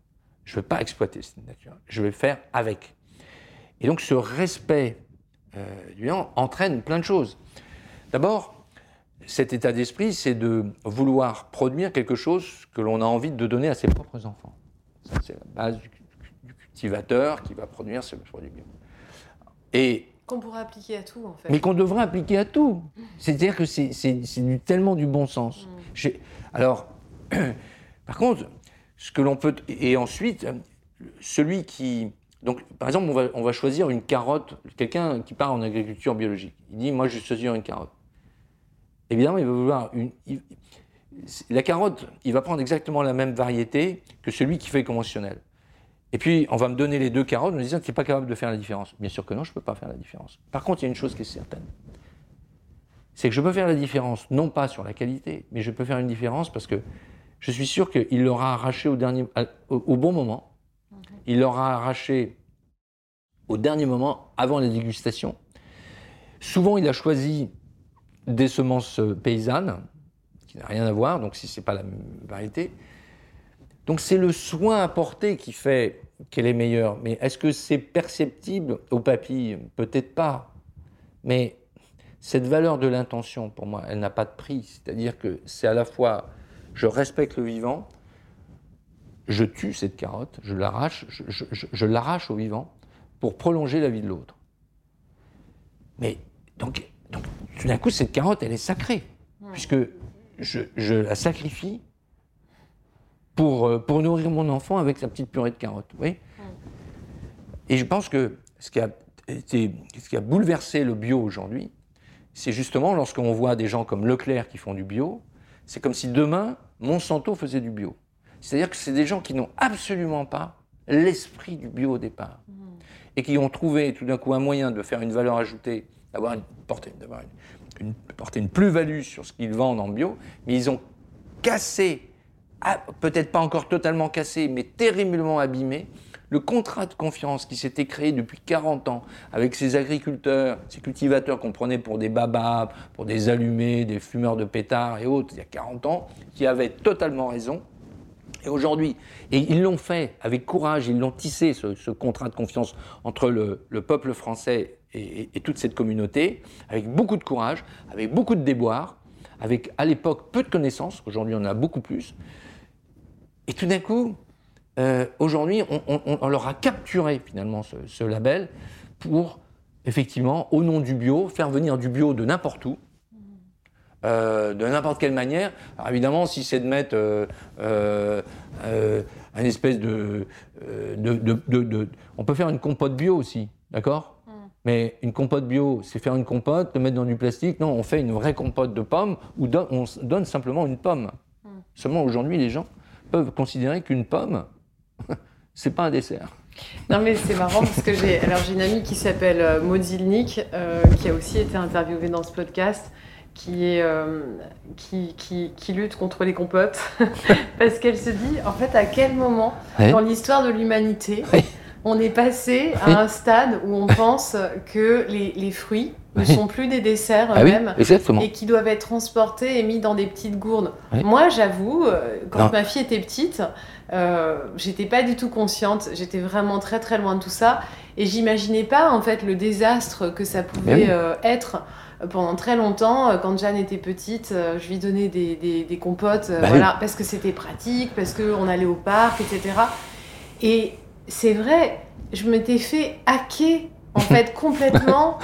Je ne vais pas exploiter cette nature. Je vais faire avec. Et donc ce respect euh, entraîne plein de choses. D'abord, cet état d'esprit, c'est de vouloir produire quelque chose que l'on a envie de donner à ses propres enfants. c'est la base du, cultivateur qui va produire ce produit bio. Et qu'on pourra appliquer à tout, en fait. Mais qu'on devrait appliquer à tout. C'est-à-dire que c'est tellement du bon sens. Mm. Alors, par contre, ce que l'on peut. Et ensuite, celui qui. Donc, par exemple, on va, on va choisir une carotte. Quelqu'un qui part en agriculture biologique. Il dit Moi, je vais choisir une carotte évidemment, il va vouloir une. la carotte, il va prendre exactement la même variété que celui qui fait conventionnel. Et puis, on va me donner les deux carottes en me disant que tu n'es pas capable de faire la différence. Bien sûr que non, je ne peux pas faire la différence. Par contre, il y a une chose qui est certaine. C'est que je peux faire la différence, non pas sur la qualité, mais je peux faire une différence parce que je suis sûr qu'il l'aura arraché au, dernier, au, bon moment. Il l'aura arraché au dernier moment, avant la dégustation. Souvent, il a choisi des semences paysannes, qui n'a rien à voir, donc si ce n'est pas la même variété. Donc c'est le soin apporté qui fait qu'elle est meilleure. Mais est-ce que c'est perceptible au papilles Peut-être pas. Mais cette valeur de l'intention, pour moi, elle n'a pas de prix. C'est-à-dire que c'est à la fois, je respecte le vivant, je tue cette carotte, je l'arrache, je, l'arrache au vivant pour prolonger la vie de l'autre. Mais donc, donc tout d'un coup, cette carotte, elle est sacrée, puisque je, la sacrifie pour, euh, pour nourrir mon enfant avec sa petite purée de carottes. Oui Et je pense que ce qui a, ce qui a bouleversé le bio aujourd'hui, c'est justement lorsqu'on voit des gens comme Leclerc qui font du bio, c'est comme si demain, Monsanto faisait du bio. C'est-à-dire que c'est des gens qui n'ont absolument pas l'esprit du bio au départ. Et qui ont trouvé tout d'un coup un moyen de faire une valeur ajoutée, d'avoir une, porter, une, une plus-value sur ce qu'ils vendent en bio, mais ils ont cassé, ah, peut-être pas encore totalement cassé, mais terriblement abîmé, le contrat de confiance qui s'était créé depuis 40 ans avec ces agriculteurs, ces cultivateurs qu'on prenait pour des babas, pour des allumés, des fumeurs de pétards et autres, il y a 40 ans, qui avaient totalement raison, et aujourd'hui, et ils l'ont fait avec courage, ils l'ont tissé, ce, contrat de confiance entre le, peuple français et, toute cette communauté, avec beaucoup de courage, avec beaucoup de déboires, avec à l'époque peu de connaissances, aujourd'hui on en a beaucoup plus. Et tout d'un coup, euh, aujourd'hui, on, leur a capturé finalement ce label pour, effectivement, au nom du bio, faire venir du bio de n'importe où, euh, de n'importe quelle manière. Alors évidemment, si c'est de mettre euh, euh, un espèce de On peut faire une compote bio aussi, d'accord? Mais une compote bio, c'est faire une compote, le mettre dans du plastique. Non, on fait une vraie compote de pommes ou on donne simplement une pomme. Mm. Seulement aujourd'hui, les gens peuvent considérer qu'une pomme, c'est pas un dessert. Non mais c'est marrant parce que j'ai alors j'ai une amie qui s'appelle Maud Zilnik qui a aussi été interviewée dans ce podcast qui, est, euh, qui, qui, qui, lutte contre les compotes, parce qu'elle se dit, en fait, à quel moment dans l'histoire de l'humanité, on est passé à un stade où on pense que les, les fruits ne sont plus des desserts ah eux-mêmes et qui doivent être transportés et mis dans des petites gourdes. Moi, j'avoue, euh, quand ma fille était petite, euh, j'étais pas du tout consciente, j'étais vraiment très très loin de tout ça et j'imaginais pas en fait le désastre que ça pouvait euh, être pendant très longtemps, quand Jeanne était petite, je lui donnais des, des, compotes, bah voilà, parce que c'était pratique, parce qu'on allait au parc, etc. Et c'est vrai, je m'étais fait hacker, en fait, complètement,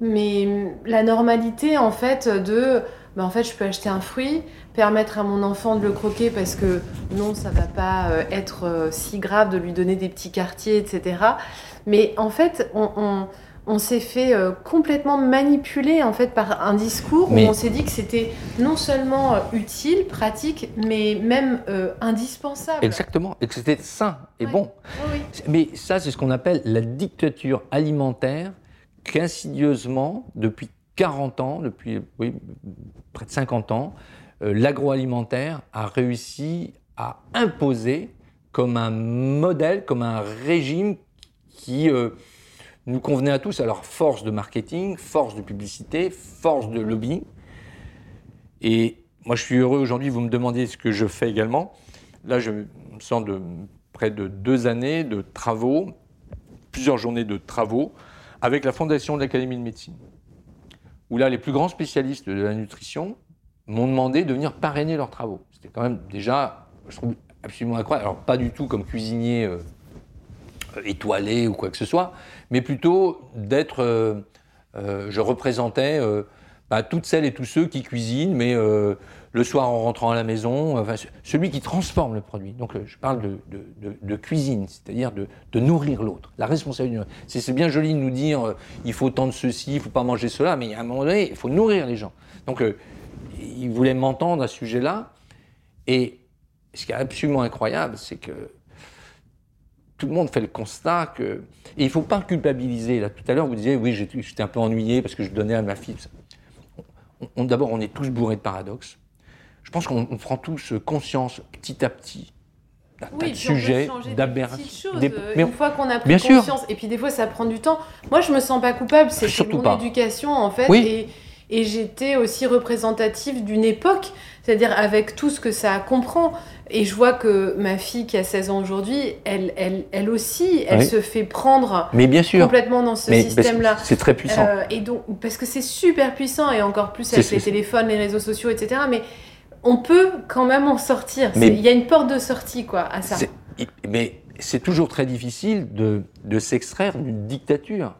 mais la normalité, en fait, de, bah, en fait, je peux acheter un fruit, permettre à mon enfant de le croquer, parce que non, ça va pas être si grave de lui donner des petits quartiers, etc. Mais en fait, on on s'est fait euh, complètement manipuler en fait par un discours où on s'est dit que c'était non seulement euh, utile, pratique, mais même euh, indispensable. Exactement, et que c'était sain et bon. Mais ça, c'est ce qu'on appelle la dictature alimentaire qu'insidieusement, depuis 40 ans, depuis près de 50 ans, l'agroalimentaire a réussi à imposer comme un modèle, comme un régime qui nous convenait à tous. Alors, force de marketing, force de publicité, force de lobby. Et moi, je suis heureux aujourd'hui, vous me demandiez ce que je fais également. Là, je me sens de près de deux années de travaux, plusieurs journées de travaux, avec la Fondation de l'Académie de médecine. Où là, les plus grands spécialistes de la nutrition m'ont demandé de venir parrainer leurs travaux. C'était quand même déjà, je trouve, absolument incroyable. Alors, pas du tout comme cuisinier. Euh, étoilé ou quoi que ce soit, mais plutôt d'être. Euh, euh, je représentais euh, bah, toutes celles et tous ceux qui cuisinent, mais le soir en rentrant à la maison, celui qui transforme le produit. Donc je parle de, de, cuisine, c'est-à-dire de, nourrir l'autre, la responsabilité. C'est bien joli de nous dire il faut tant de ceci, il ne faut pas manger cela, mais à un moment donné, il faut nourrir les gens. Donc il voulait m'entendre à ce sujet-là. Et ce qui est absolument incroyable, c'est que tout le monde fait le constat que. Et il ne faut pas culpabiliser. Là, tout à l'heure, vous disiez, oui, j'étais un peu ennuyé parce que je donnais à ma fille. D'abord, on est tous bourrés de paradoxes. Je pense qu'on prend tous conscience petit à petit d'un oui, sujet, d'aberration. Des... Euh, une fois qu'on a pris conscience, et puis des fois ça prend du temps. Moi, je me sens pas coupable, c'est mon éducation en fait. Et, et j'étais aussi représentative d'une époque, c'est-à-dire avec tout ce que ça comprend. Et je vois que ma fille qui a 16 ans aujourd'hui, elle, elle, elle aussi, elle Oui. se fait prendre Mais bien sûr. complètement dans ce système-là. C'est très puissant. Euh, et donc, parce que c'est super puissant et encore plus avec les téléphones, les réseaux sociaux, etc. Mais on peut quand même en sortir. Il y a une porte de sortie, quoi, à ça. Mais c'est toujours très difficile de, de s'extraire d'une dictature.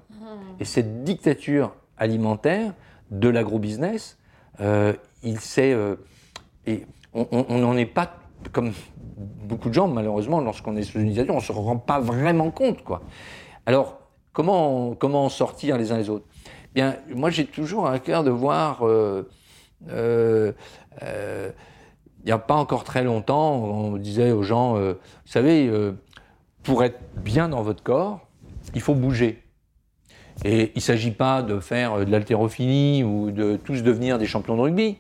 Et cette dictature alimentaire de l'agrobusiness, euh, il sait. euh, et on n'en est pas comme beaucoup de gens, malheureusement, lorsqu'on est sous une dictature, on ne se rend pas vraiment compte. Alors, comment, comment en sortir les uns les autres? Moi, j'ai toujours à cœur de voir. euh, euh, euh, il n'y a pas encore très longtemps, on disait aux gens, vous savez, pour être bien dans votre corps, il faut bouger. Et il ne s'agit pas de faire de l'haltérophilie ou de tous devenir des champions de rugby,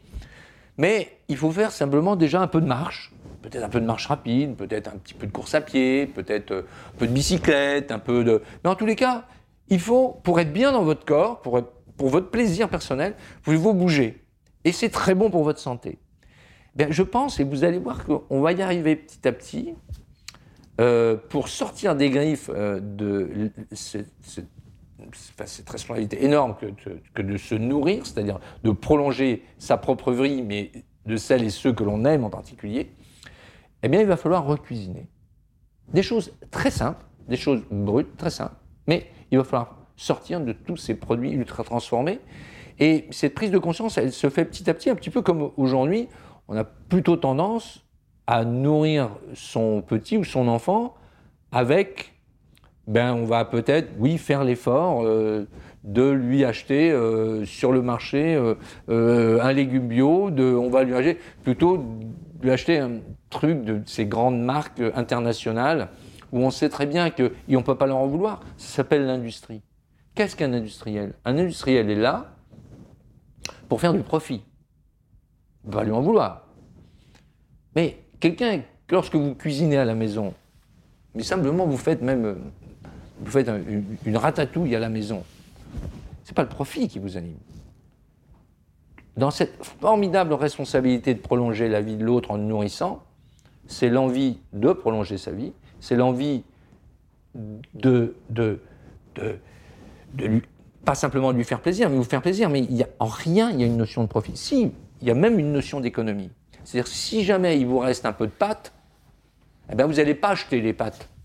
mais il faut faire simplement déjà un peu de marche, peut-être un peu de marche rapide, peut-être un petit peu de course à pied, peut-être euh, un peu de bicyclette, un peu de... Mais en tous les cas, il faut, pour être bien dans votre corps, pour, pour votre plaisir personnel, il faut bouger. Et c'est très bon pour votre santé. Ben, je pense, et vous allez voir qu'on va y arriver petit à petit, euh, pour sortir des griffes euh, de l- ce- ce- enfin, cette responsabilité énorme que, que de se nourrir, c'est-à-dire de prolonger sa propre vie, mais de celles et ceux que l'on aime en particulier, eh bien, il va falloir recuisiner. Des choses très simples, des choses brutes, très simples, mais il va falloir sortir de tous ces produits ultra transformés. Et cette prise de conscience, elle se fait petit à petit, un petit peu comme aujourd'hui, on a plutôt tendance à nourrir son petit ou son enfant avec, ben on va peut-être, oui, faire l'effort euh, de lui acheter euh, sur le marché euh, un légume bio, de, on va lui acheter plutôt lui acheter un truc de ces grandes marques internationales où on sait très bien que et on peut pas leur en vouloir. Ça s'appelle l'industrie. Qu'est-ce qu'un industriel? Un industriel est là pour faire du profit. On va lui en vouloir. Mais quelqu'un, lorsque vous cuisinez à la maison, mais simplement vous faites même vous faites un- une, ratatouille à la maison, c'est pas le profit qui vous anime. Dans cette formidable responsabilité de prolonger la vie de l'autre en le nourrissant, c'est l'envie de prolonger sa vie, c'est l'envie de, de, pas simplement de lui faire plaisir, mais vous faire plaisir, mais en rien il y a une notion de profit. Si, il y a même une notion d'économie. C'est-à-dire si jamais il vous reste un peu de pâtes, eh ben vous n'allez pas acheter les pâtes, Bien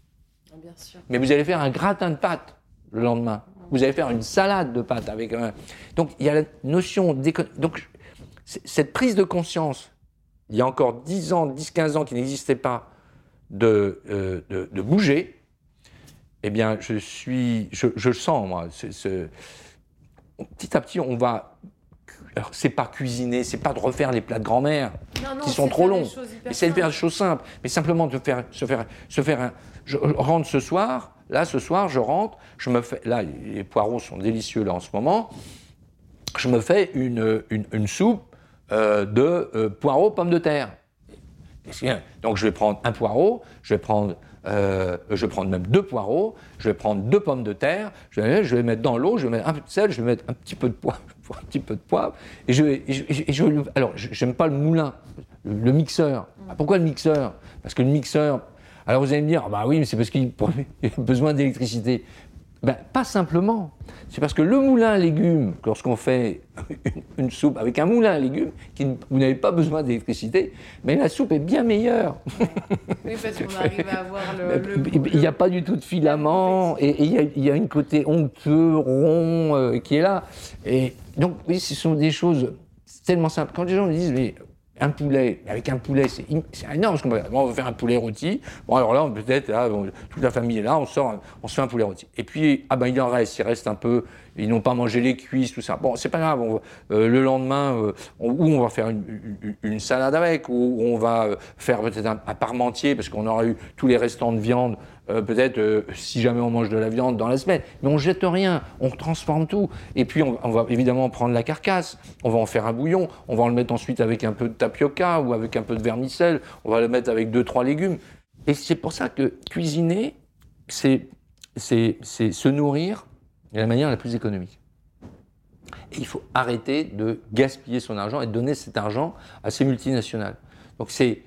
sûr. mais vous allez faire un gratin de pâtes le lendemain. Vous allez faire une salade de pâtes avec un... Donc il y a la notion d'économie. Donc cette prise de conscience, il y a encore 10 ans, 10-15 ans qui n'existait pas, de, euh, de, de bouger, eh bien je suis... Je, je le sens, moi. Petit à petit, on va... Alors, c'est pas cuisiner, c'est pas de refaire les plats de grand-mère Non, non, qui sont trop longs. c'est de faire des choses simples. Mais simplement de faire, se faire, se faire un. Je rentre ce soir. Là, ce soir, je rentre. Je me fais. Là, les poireaux sont délicieux là en ce moment. Je me fais une, une, soupe euh, de euh, poireaux pommes de terre. Donc je vais prendre un poireau, je vais prendre, euh, je vais prendre même deux poireaux, je vais prendre deux pommes de terre, je vais, je vais mettre dans l'eau, je vais mettre un peu de sel, je vais mettre un petit peu de poivre, un petit peu de poivre, et je et je, je- alors j'aime pas le moulin, le, le mixeur. Ah, pourquoi le mixeur? Parce que le mixeur, alors vous allez me dire, ah bah oui, mais c'est parce qu'il il a besoin d'électricité. Ben, pas simplement. C'est parce que le moulin à légumes, lorsqu'on fait une, une soupe avec un moulin à légumes, qui, vous n'avez pas besoin d'électricité, mais la soupe est bien meilleure. Oui, parce qu'on arrive à avoir le. le- il n'y a pas du tout de filament, et et il y a, il y a une côté onctueux, rond, euh, qui est là. Et donc, oui, ce sont des choses tellement simples. Quand les gens me disent, mais un poulet, avec un poulet, c'est énorme ce qu'on peut faire. Bon, on va faire un poulet rôti. Bon, alors là, peut-être, toute la famille est là, on sort, on se fait un poulet rôti. Et puis, ah ben, il en reste, il reste un peu, ils n'ont pas mangé les cuisses, tout ça. Bon, c'est pas grave, euh, le lendemain, euh, on, ou on va faire une, salade avec, ou on va euh, faire peut-être un, un parmentier, parce qu'on aura eu tous les restants de viande, euh, peut-être si jamais on mange de la viande dans la semaine. Mais on jette rien, on transforme tout. Et puis on, on va évidemment prendre la carcasse, on va en faire un bouillon, on va en le mettre ensuite avec un peu de tapioca ou avec un peu de vermicelle, on va le mettre avec deux, trois légumes. Et c'est pour ça que cuisiner, c'est se nourrir de la manière la plus économique. Et il faut arrêter de gaspiller son argent et donner cet argent à ces multinationales. Donc c'est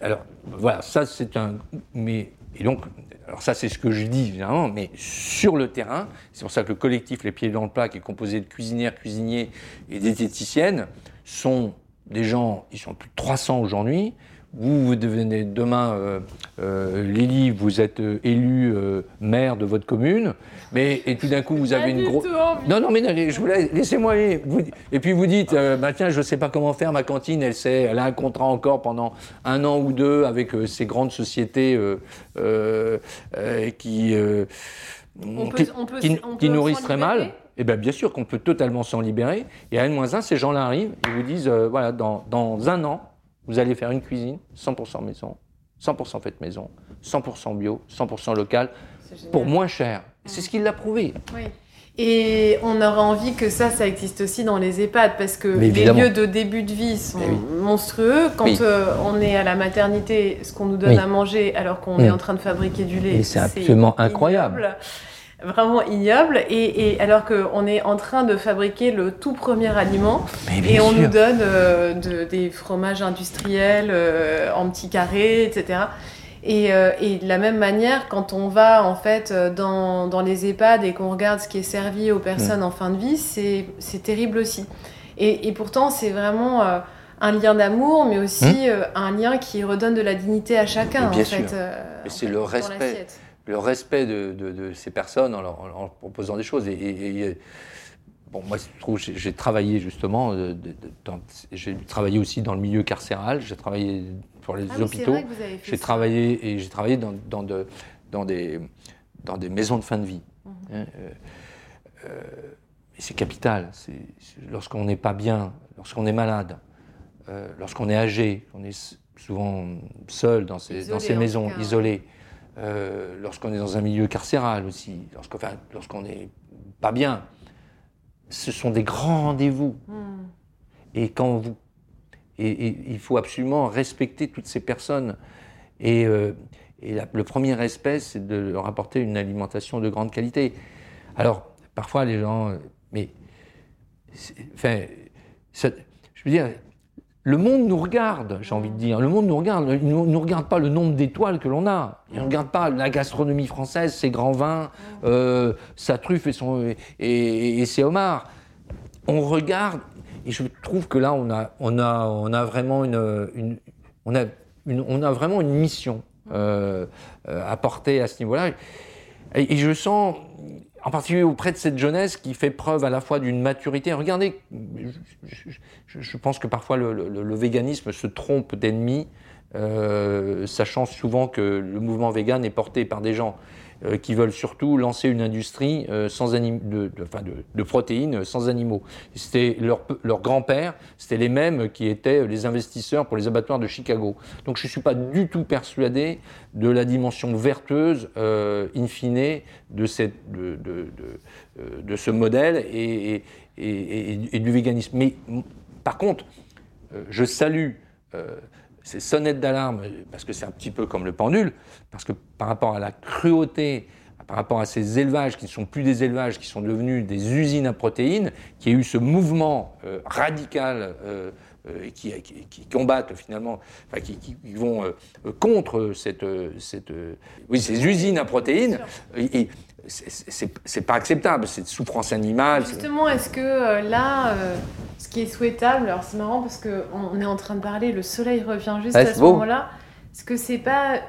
alors voilà, ça c'est un mais et donc alors ça c'est ce que je dis évidemment, mais sur le terrain, c'est pour ça que le collectif Les Pieds dans le Plat, qui est composé de cuisinières, cuisiniers et diététiciennes, sont des gens, ils sont plus de 300 aujourd'hui, vous, vous devenez demain, euh, euh, Lily, vous êtes euh, élu euh, maire de votre commune, mais et tout d'un coup vous avez une grosse. Non, non, mais je vous laisse, laissez-moi aller. Vous- Et puis vous dites, euh, bah, tiens, je ne sais pas comment faire, ma cantine, elle, sait, elle a un contrat encore pendant un an ou deux avec euh, ces grandes sociétés euh, euh, euh, qui, euh, On peut- qui, on peut- qui- on qui peut nourrissent s'en très mal. Eh bien, bien sûr qu'on peut totalement s'en libérer. Et à N-1, ces gens-là arrivent et vous disent, euh, voilà, dans, dans un an, vous allez faire une cuisine 100% maison, 100% faite maison, 100% bio, 100% local, pour moins cher. C'est ce qu'il a prouvé. Oui. Et on aurait envie que ça, ça existe aussi dans les EHPAD, parce que les lieux de début de vie sont Eh oui. monstrueux. Quand Oui. euh, on est à la maternité, ce qu'on nous donne Oui. à manger alors qu'on est en train de fabriquer du lait, c'est absolument incroyable. ignoble. Vraiment ignoble. Et, et alors qu'on est en train de fabriquer le tout premier aliment, Mais et on nous donne euh, de- des fromages industriels euh, en petits carrés, etc. Et, euh, et de la même manière, quand on va en fait euh, dans, dans les EHPAD et qu'on regarde ce qui est servi aux personnes Mm. en fin de vie, c'est c'est terrible aussi. Et, et pourtant, c'est vraiment euh, un lien d'amour, mais aussi euh, un lien qui redonne de la dignité à chacun. Bien en fait, sûr. en c'est fait, le respect. Le respect de, de- de ces personnes en leur, en leur proposant des choses. Et, et- et, bon, moi, je trouve, j'ai travaillé justement, euh, j'ai travaillé aussi dans le milieu carcéral, j'ai travaillé pour les Ah hôpitaux, j'ai travaillé et j'ai travaillé dans, dans, de- dans des, dans des maisons de fin de vie. Mhm. Hein, euh, euh, c'est capital. Lorsqu'on n'est pas bien, lorsqu'on est malade, euh, lorsqu'on est âgé, on est souvent seul dans ces, Isolé, dans ces maisons, isolé, euh, lorsqu'on est dans un milieu carcéral aussi, lorsqu'on enfin, n'est pas bien, ce sont des grands rendez-vous. Hmm. Et quand vous, et, et il faut absolument respecter toutes ces personnes. Et, euh, et la- le premier respect, c'est de leur apporter une alimentation de grande qualité. Alors, parfois, les gens, euh, mais, enfin, ça- je veux dire, le monde nous regarde, j'ai envie de dire. Le monde nous regarde. Il ne nous regarde pas le nombre d'étoiles que l'on a. Il ne regarde pas la gastronomie française, ses grands vins, euh, sa truffe et, son, et, ses homards. On regarde, et je trouve que là, on a, on a, on a vraiment une, une- on a on a vraiment une mission euh, euh, à porter à ce niveau-là. Et je sens, en particulier auprès de cette jeunesse qui fait preuve à la fois d'une maturité. Regardez, je, pense que parfois le, véganisme se trompe d'ennemi, euh, sachant souvent que le mouvement vegan est porté par des gens euh, qui veulent surtout lancer une industrie euh, sans de, de- de- protéines sans animaux. C'était leur, leur grand-père, c'était les mêmes qui étaient les investisseurs pour les abattoirs de Chicago. Donc je ne suis pas du tout persuadé de la dimension vertueuse, euh, in fine, de, euh, ce modèle et, du véganisme. Mais par contre, euh, je salue euh, ces sonnettes d'alarme, parce que c'est un petit peu comme le pendule, parce que par rapport à la cruauté, par rapport à ces élevages qui ne sont plus des élevages, qui sont devenus des usines à protéines, qui a eu ce mouvement euh, radical euh, et qui, qui- qui combattent finalement, enfin, qui, vont euh, euh, contre cette, euh, cette, euh, oui, ces usines à protéines, et, et c'est- pas acceptable, cette souffrance animale. Justement, est-ce que euh, là, euh, ce qui est souhaitable, alors c'est marrant parce qu'on on est en train de parler, le soleil revient juste Ouais, à ce moment-là. Est-ce que c'est pas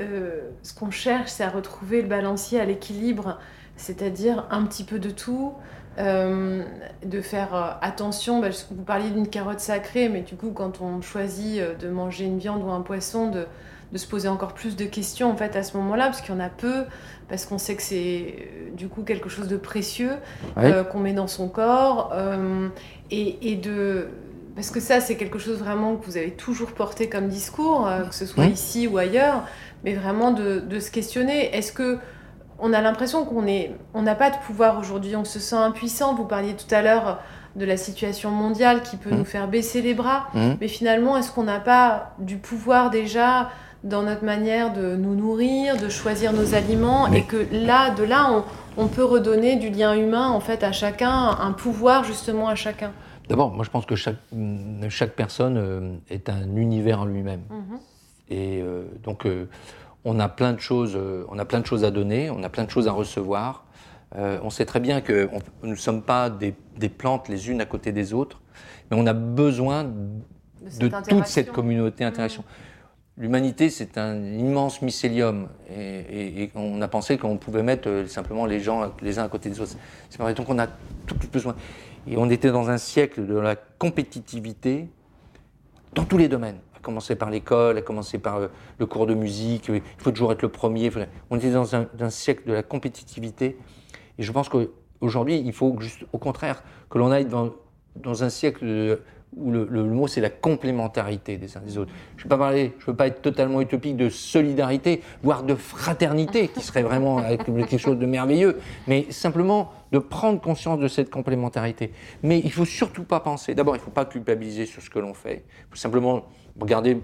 euh, ce qu'on cherche, c'est à retrouver le balancier à l'équilibre, c'est-à-dire un petit peu de tout, euh, de faire euh, attention. bah, vous parliez d'une carotte sacrée, mais du coup, quand on choisit euh, de manger une viande ou un poisson, de, de se poser encore plus de questions en fait à ce moment-là, parce qu'il y en a peu, parce qu'on sait que c'est du coup quelque chose de précieux Ouais. euh, qu'on met dans son corps, euh, et, et de parce que ça c'est quelque chose vraiment que vous avez toujours porté comme discours, que ce soit ici ou ailleurs, mais vraiment de, de se questionner. Est-ce que on a l'impression qu'on est, on n'a pas de pouvoir aujourd'hui, on se sent impuissant. Vous parliez tout à l'heure de la situation mondiale qui peut Mhm. nous faire baisser les bras. Mhm. Mais finalement, est-ce qu'on n'a pas du pouvoir déjà dans notre manière de nous nourrir, de choisir nos aliments, et que là, de là, on, on, peut redonner du lien humain en fait à chacun, un pouvoir justement à chacun? D'abord, moi je pense que chaque, chaque personne euh, est un univers en lui-même. Mhm. Et euh, donc, euh, on, a plein de choses, on a plein de choses à donner, on a plein de choses à recevoir. on sait très bien que nous ne sommes pas des, des, plantes les unes à côté des autres, mais on a besoin de, toute cette communauté interaction. Mhm. L'humanité, c'est un immense mycélium, et, et, on a pensé qu'on pouvait mettre simplement les gens les uns à côté des autres. C'est pareil, donc on a tout besoin. Et on était dans un siècle de la compétitivité dans tous les domaines. Commencer par l'école, à commencer par euh, le cours de musique, il faut toujours être le premier. On était dans un, siècle de la compétitivité. Et je pense qu'aujourd'hui, il faut au contraire, que l'on aille dans, un siècle où le, mot c'est la complémentarité des uns des autres. Je ne veux pas être totalement utopique de solidarité, voire de fraternité, qui serait vraiment quelque chose de merveilleux, mais simplement de prendre conscience de cette complémentarité. Mais il ne faut surtout pas penser, d'abord il ne faut pas culpabiliser sur ce que l'on fait, il faut simplement regarder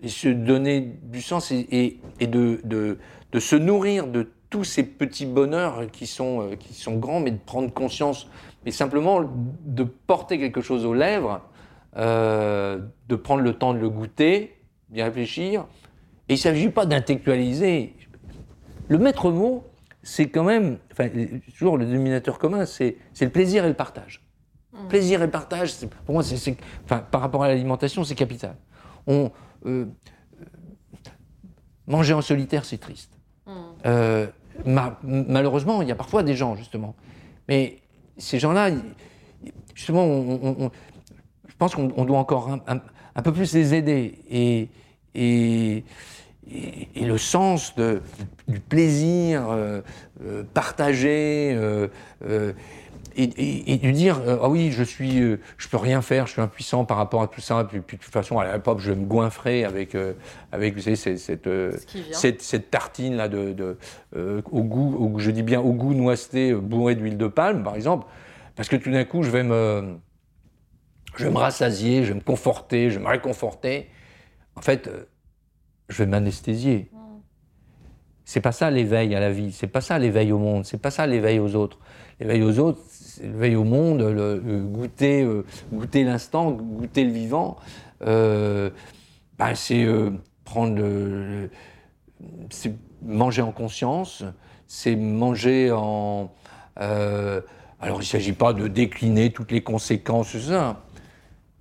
et se donner du sens et, de, de, se nourrir de tous ces petits bonheurs qui sont, euh, qui sont grands, mais de prendre conscience mais simplement de porter quelque chose aux lèvres, euh, de prendre le temps de le goûter, d'y réfléchir. Et il ne s'agit pas d'intellectualiser. Le maître mot, c'est quand même, enfin, toujours le dénominateur commun, c'est le plaisir et le partage. Mmh. Plaisir et partage, pour moi, c'est, enfin, par rapport à l'alimentation, c'est capital. On, euh, manger en solitaire, c'est triste. Mmh. Euh, malheureusement, il y a parfois des gens, justement. Mais ces gens-là, justement, je pense qu'on doit encore un, peu plus les aider. Et, et, et, le sens de, du plaisir euh, euh, partagé, euh, et, de dire ah oui je suis je peux rien faire je suis impuissant par rapport à tout ça puis, puis de toute façon à l'époque je vais me goinfrer avec avec vous savez cette cette, cette, tartine là de, de au goût je dis bien au goût noiseté bourré d'huile de palme par exemple parce que tout d'un coup je vais me je vais me rassasier je vais me conforter je vais me réconforter. En fait je vais m'anesthésier c'est pas ça l'éveil à la vie c'est pas ça l'éveil au monde c'est pas ça l'éveil aux autres l'éveil aux autres l'éveil au monde, goûter, euh, goûter l'instant, goûter le vivant, euh, bah, c'est euh, prendre c'est manger en conscience, c'est manger en. alors il ne s'agit pas de décliner toutes les conséquences, ça,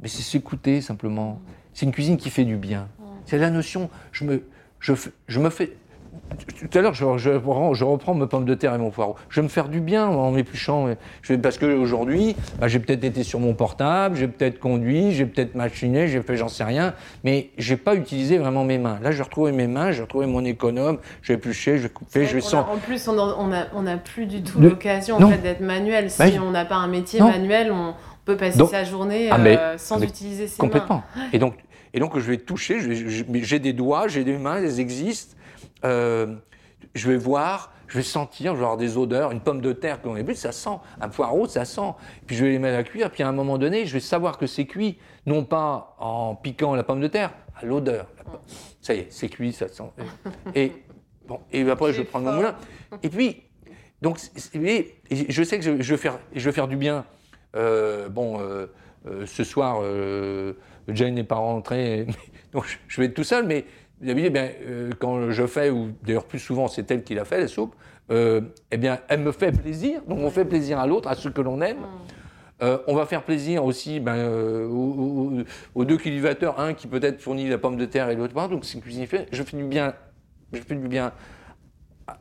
mais c'est s'écouter simplement. C'est une cuisine qui fait du bien. C'est la notion. Je me, je, je me fais tout à l'heure, je, je, reprends mes pommes de terre et mon poireau. Je vais me faire du bien en m'épluchant. Parce qu'aujourd'hui, bah, j'ai peut-être été sur mon portable, j'ai peut-être conduit, j'ai peut-être machiné, j'ai fait j'en sais rien, mais j'ai pas utilisé vraiment mes mains. Là, j'ai retrouvé mes mains, j'ai retrouvé mon économe, j'ai épluché, j'ai coupé, je sens. En plus, on n'a plus du tout l'occasion en fait, d'être manuel. Si on n'a pas un métier manuel, on peut passer sa journée ah, euh, sans utiliser ses complètement. mains. Complètement. Et donc, et donc, je vais toucher, j'ai des doigts, j'ai des mains, elles existent. Euh, je vais voir, je vais sentir, je vais avoir des odeurs, une pomme de terre qu'on a ça sent, un poireau, ça sent. Puis je vais les mettre à cuire, puis à un moment donné, je vais savoir que c'est cuit, non pas en piquant la pomme de terre, à l'odeur. Ça y est, c'est cuit, ça sent. Et, bon, et après, je vais prendre mon moulin. Et puis, donc, je sais que je, vais, faire, je vais faire du bien. Euh, bon, euh, ce soir, Jane n'est pas rentrée, donc je vais être tout seul, mais eh bien, euh, quand je fais, ou d'ailleurs plus souvent c'est elle qui l'a fait, la soupe, euh, eh bien, elle me fait plaisir, donc on fait plaisir à l'autre, à ceux que l'on aime. Mm. Euh, on va faire plaisir aussi ben, aux, deux cultivateurs, un qui peut-être fournit la pomme de terre et l'autre pas, donc c'est une cuisine. Je fais du bien, je fais du bien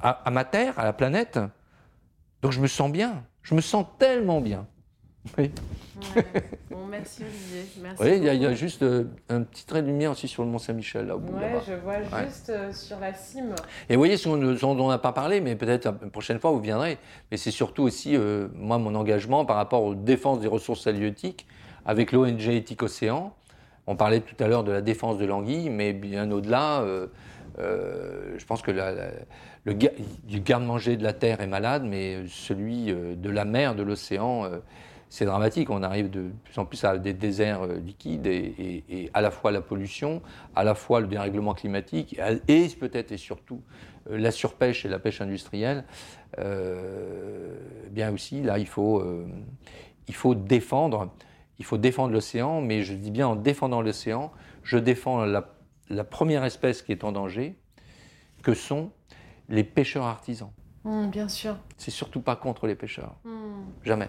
à ma terre, à la planète, donc je me sens bien, je me sens tellement bien. Oui. Bon, merci Olivier. Merci oui, il y, a juste euh, un petit trait de lumière aussi sur le Mont Saint-Michel là au bout. Je vois juste euh, sur la cime. Et vous voyez, ce dont on n'a pas parlé, mais peut-être la prochaine fois vous viendrez. Mais c'est surtout aussi euh, moi mon engagement par rapport aux défenses des ressources halieutiques avec l'ONG Éthique Océan. On parlait tout à l'heure de la défense de l'anguille, mais bien au-delà. je pense que le, garde-manger de la terre est malade, mais celui de la mer, de l'océan, c'est dramatique. On arrive de plus en plus à des déserts euh, liquides et, à la fois la pollution, à la fois le dérèglement climatique et, peut-être et surtout euh, la surpêche et la pêche industrielle. Euh, bien aussi, là, il faut, il faut défendre. Il faut défendre l'océan, mais je dis bien en défendant l'océan, je défends la, la première espèce qui est en danger, que sont les pêcheurs artisans. Mmh, bien sûr. C'est surtout pas contre les pêcheurs. Mmh. Jamais.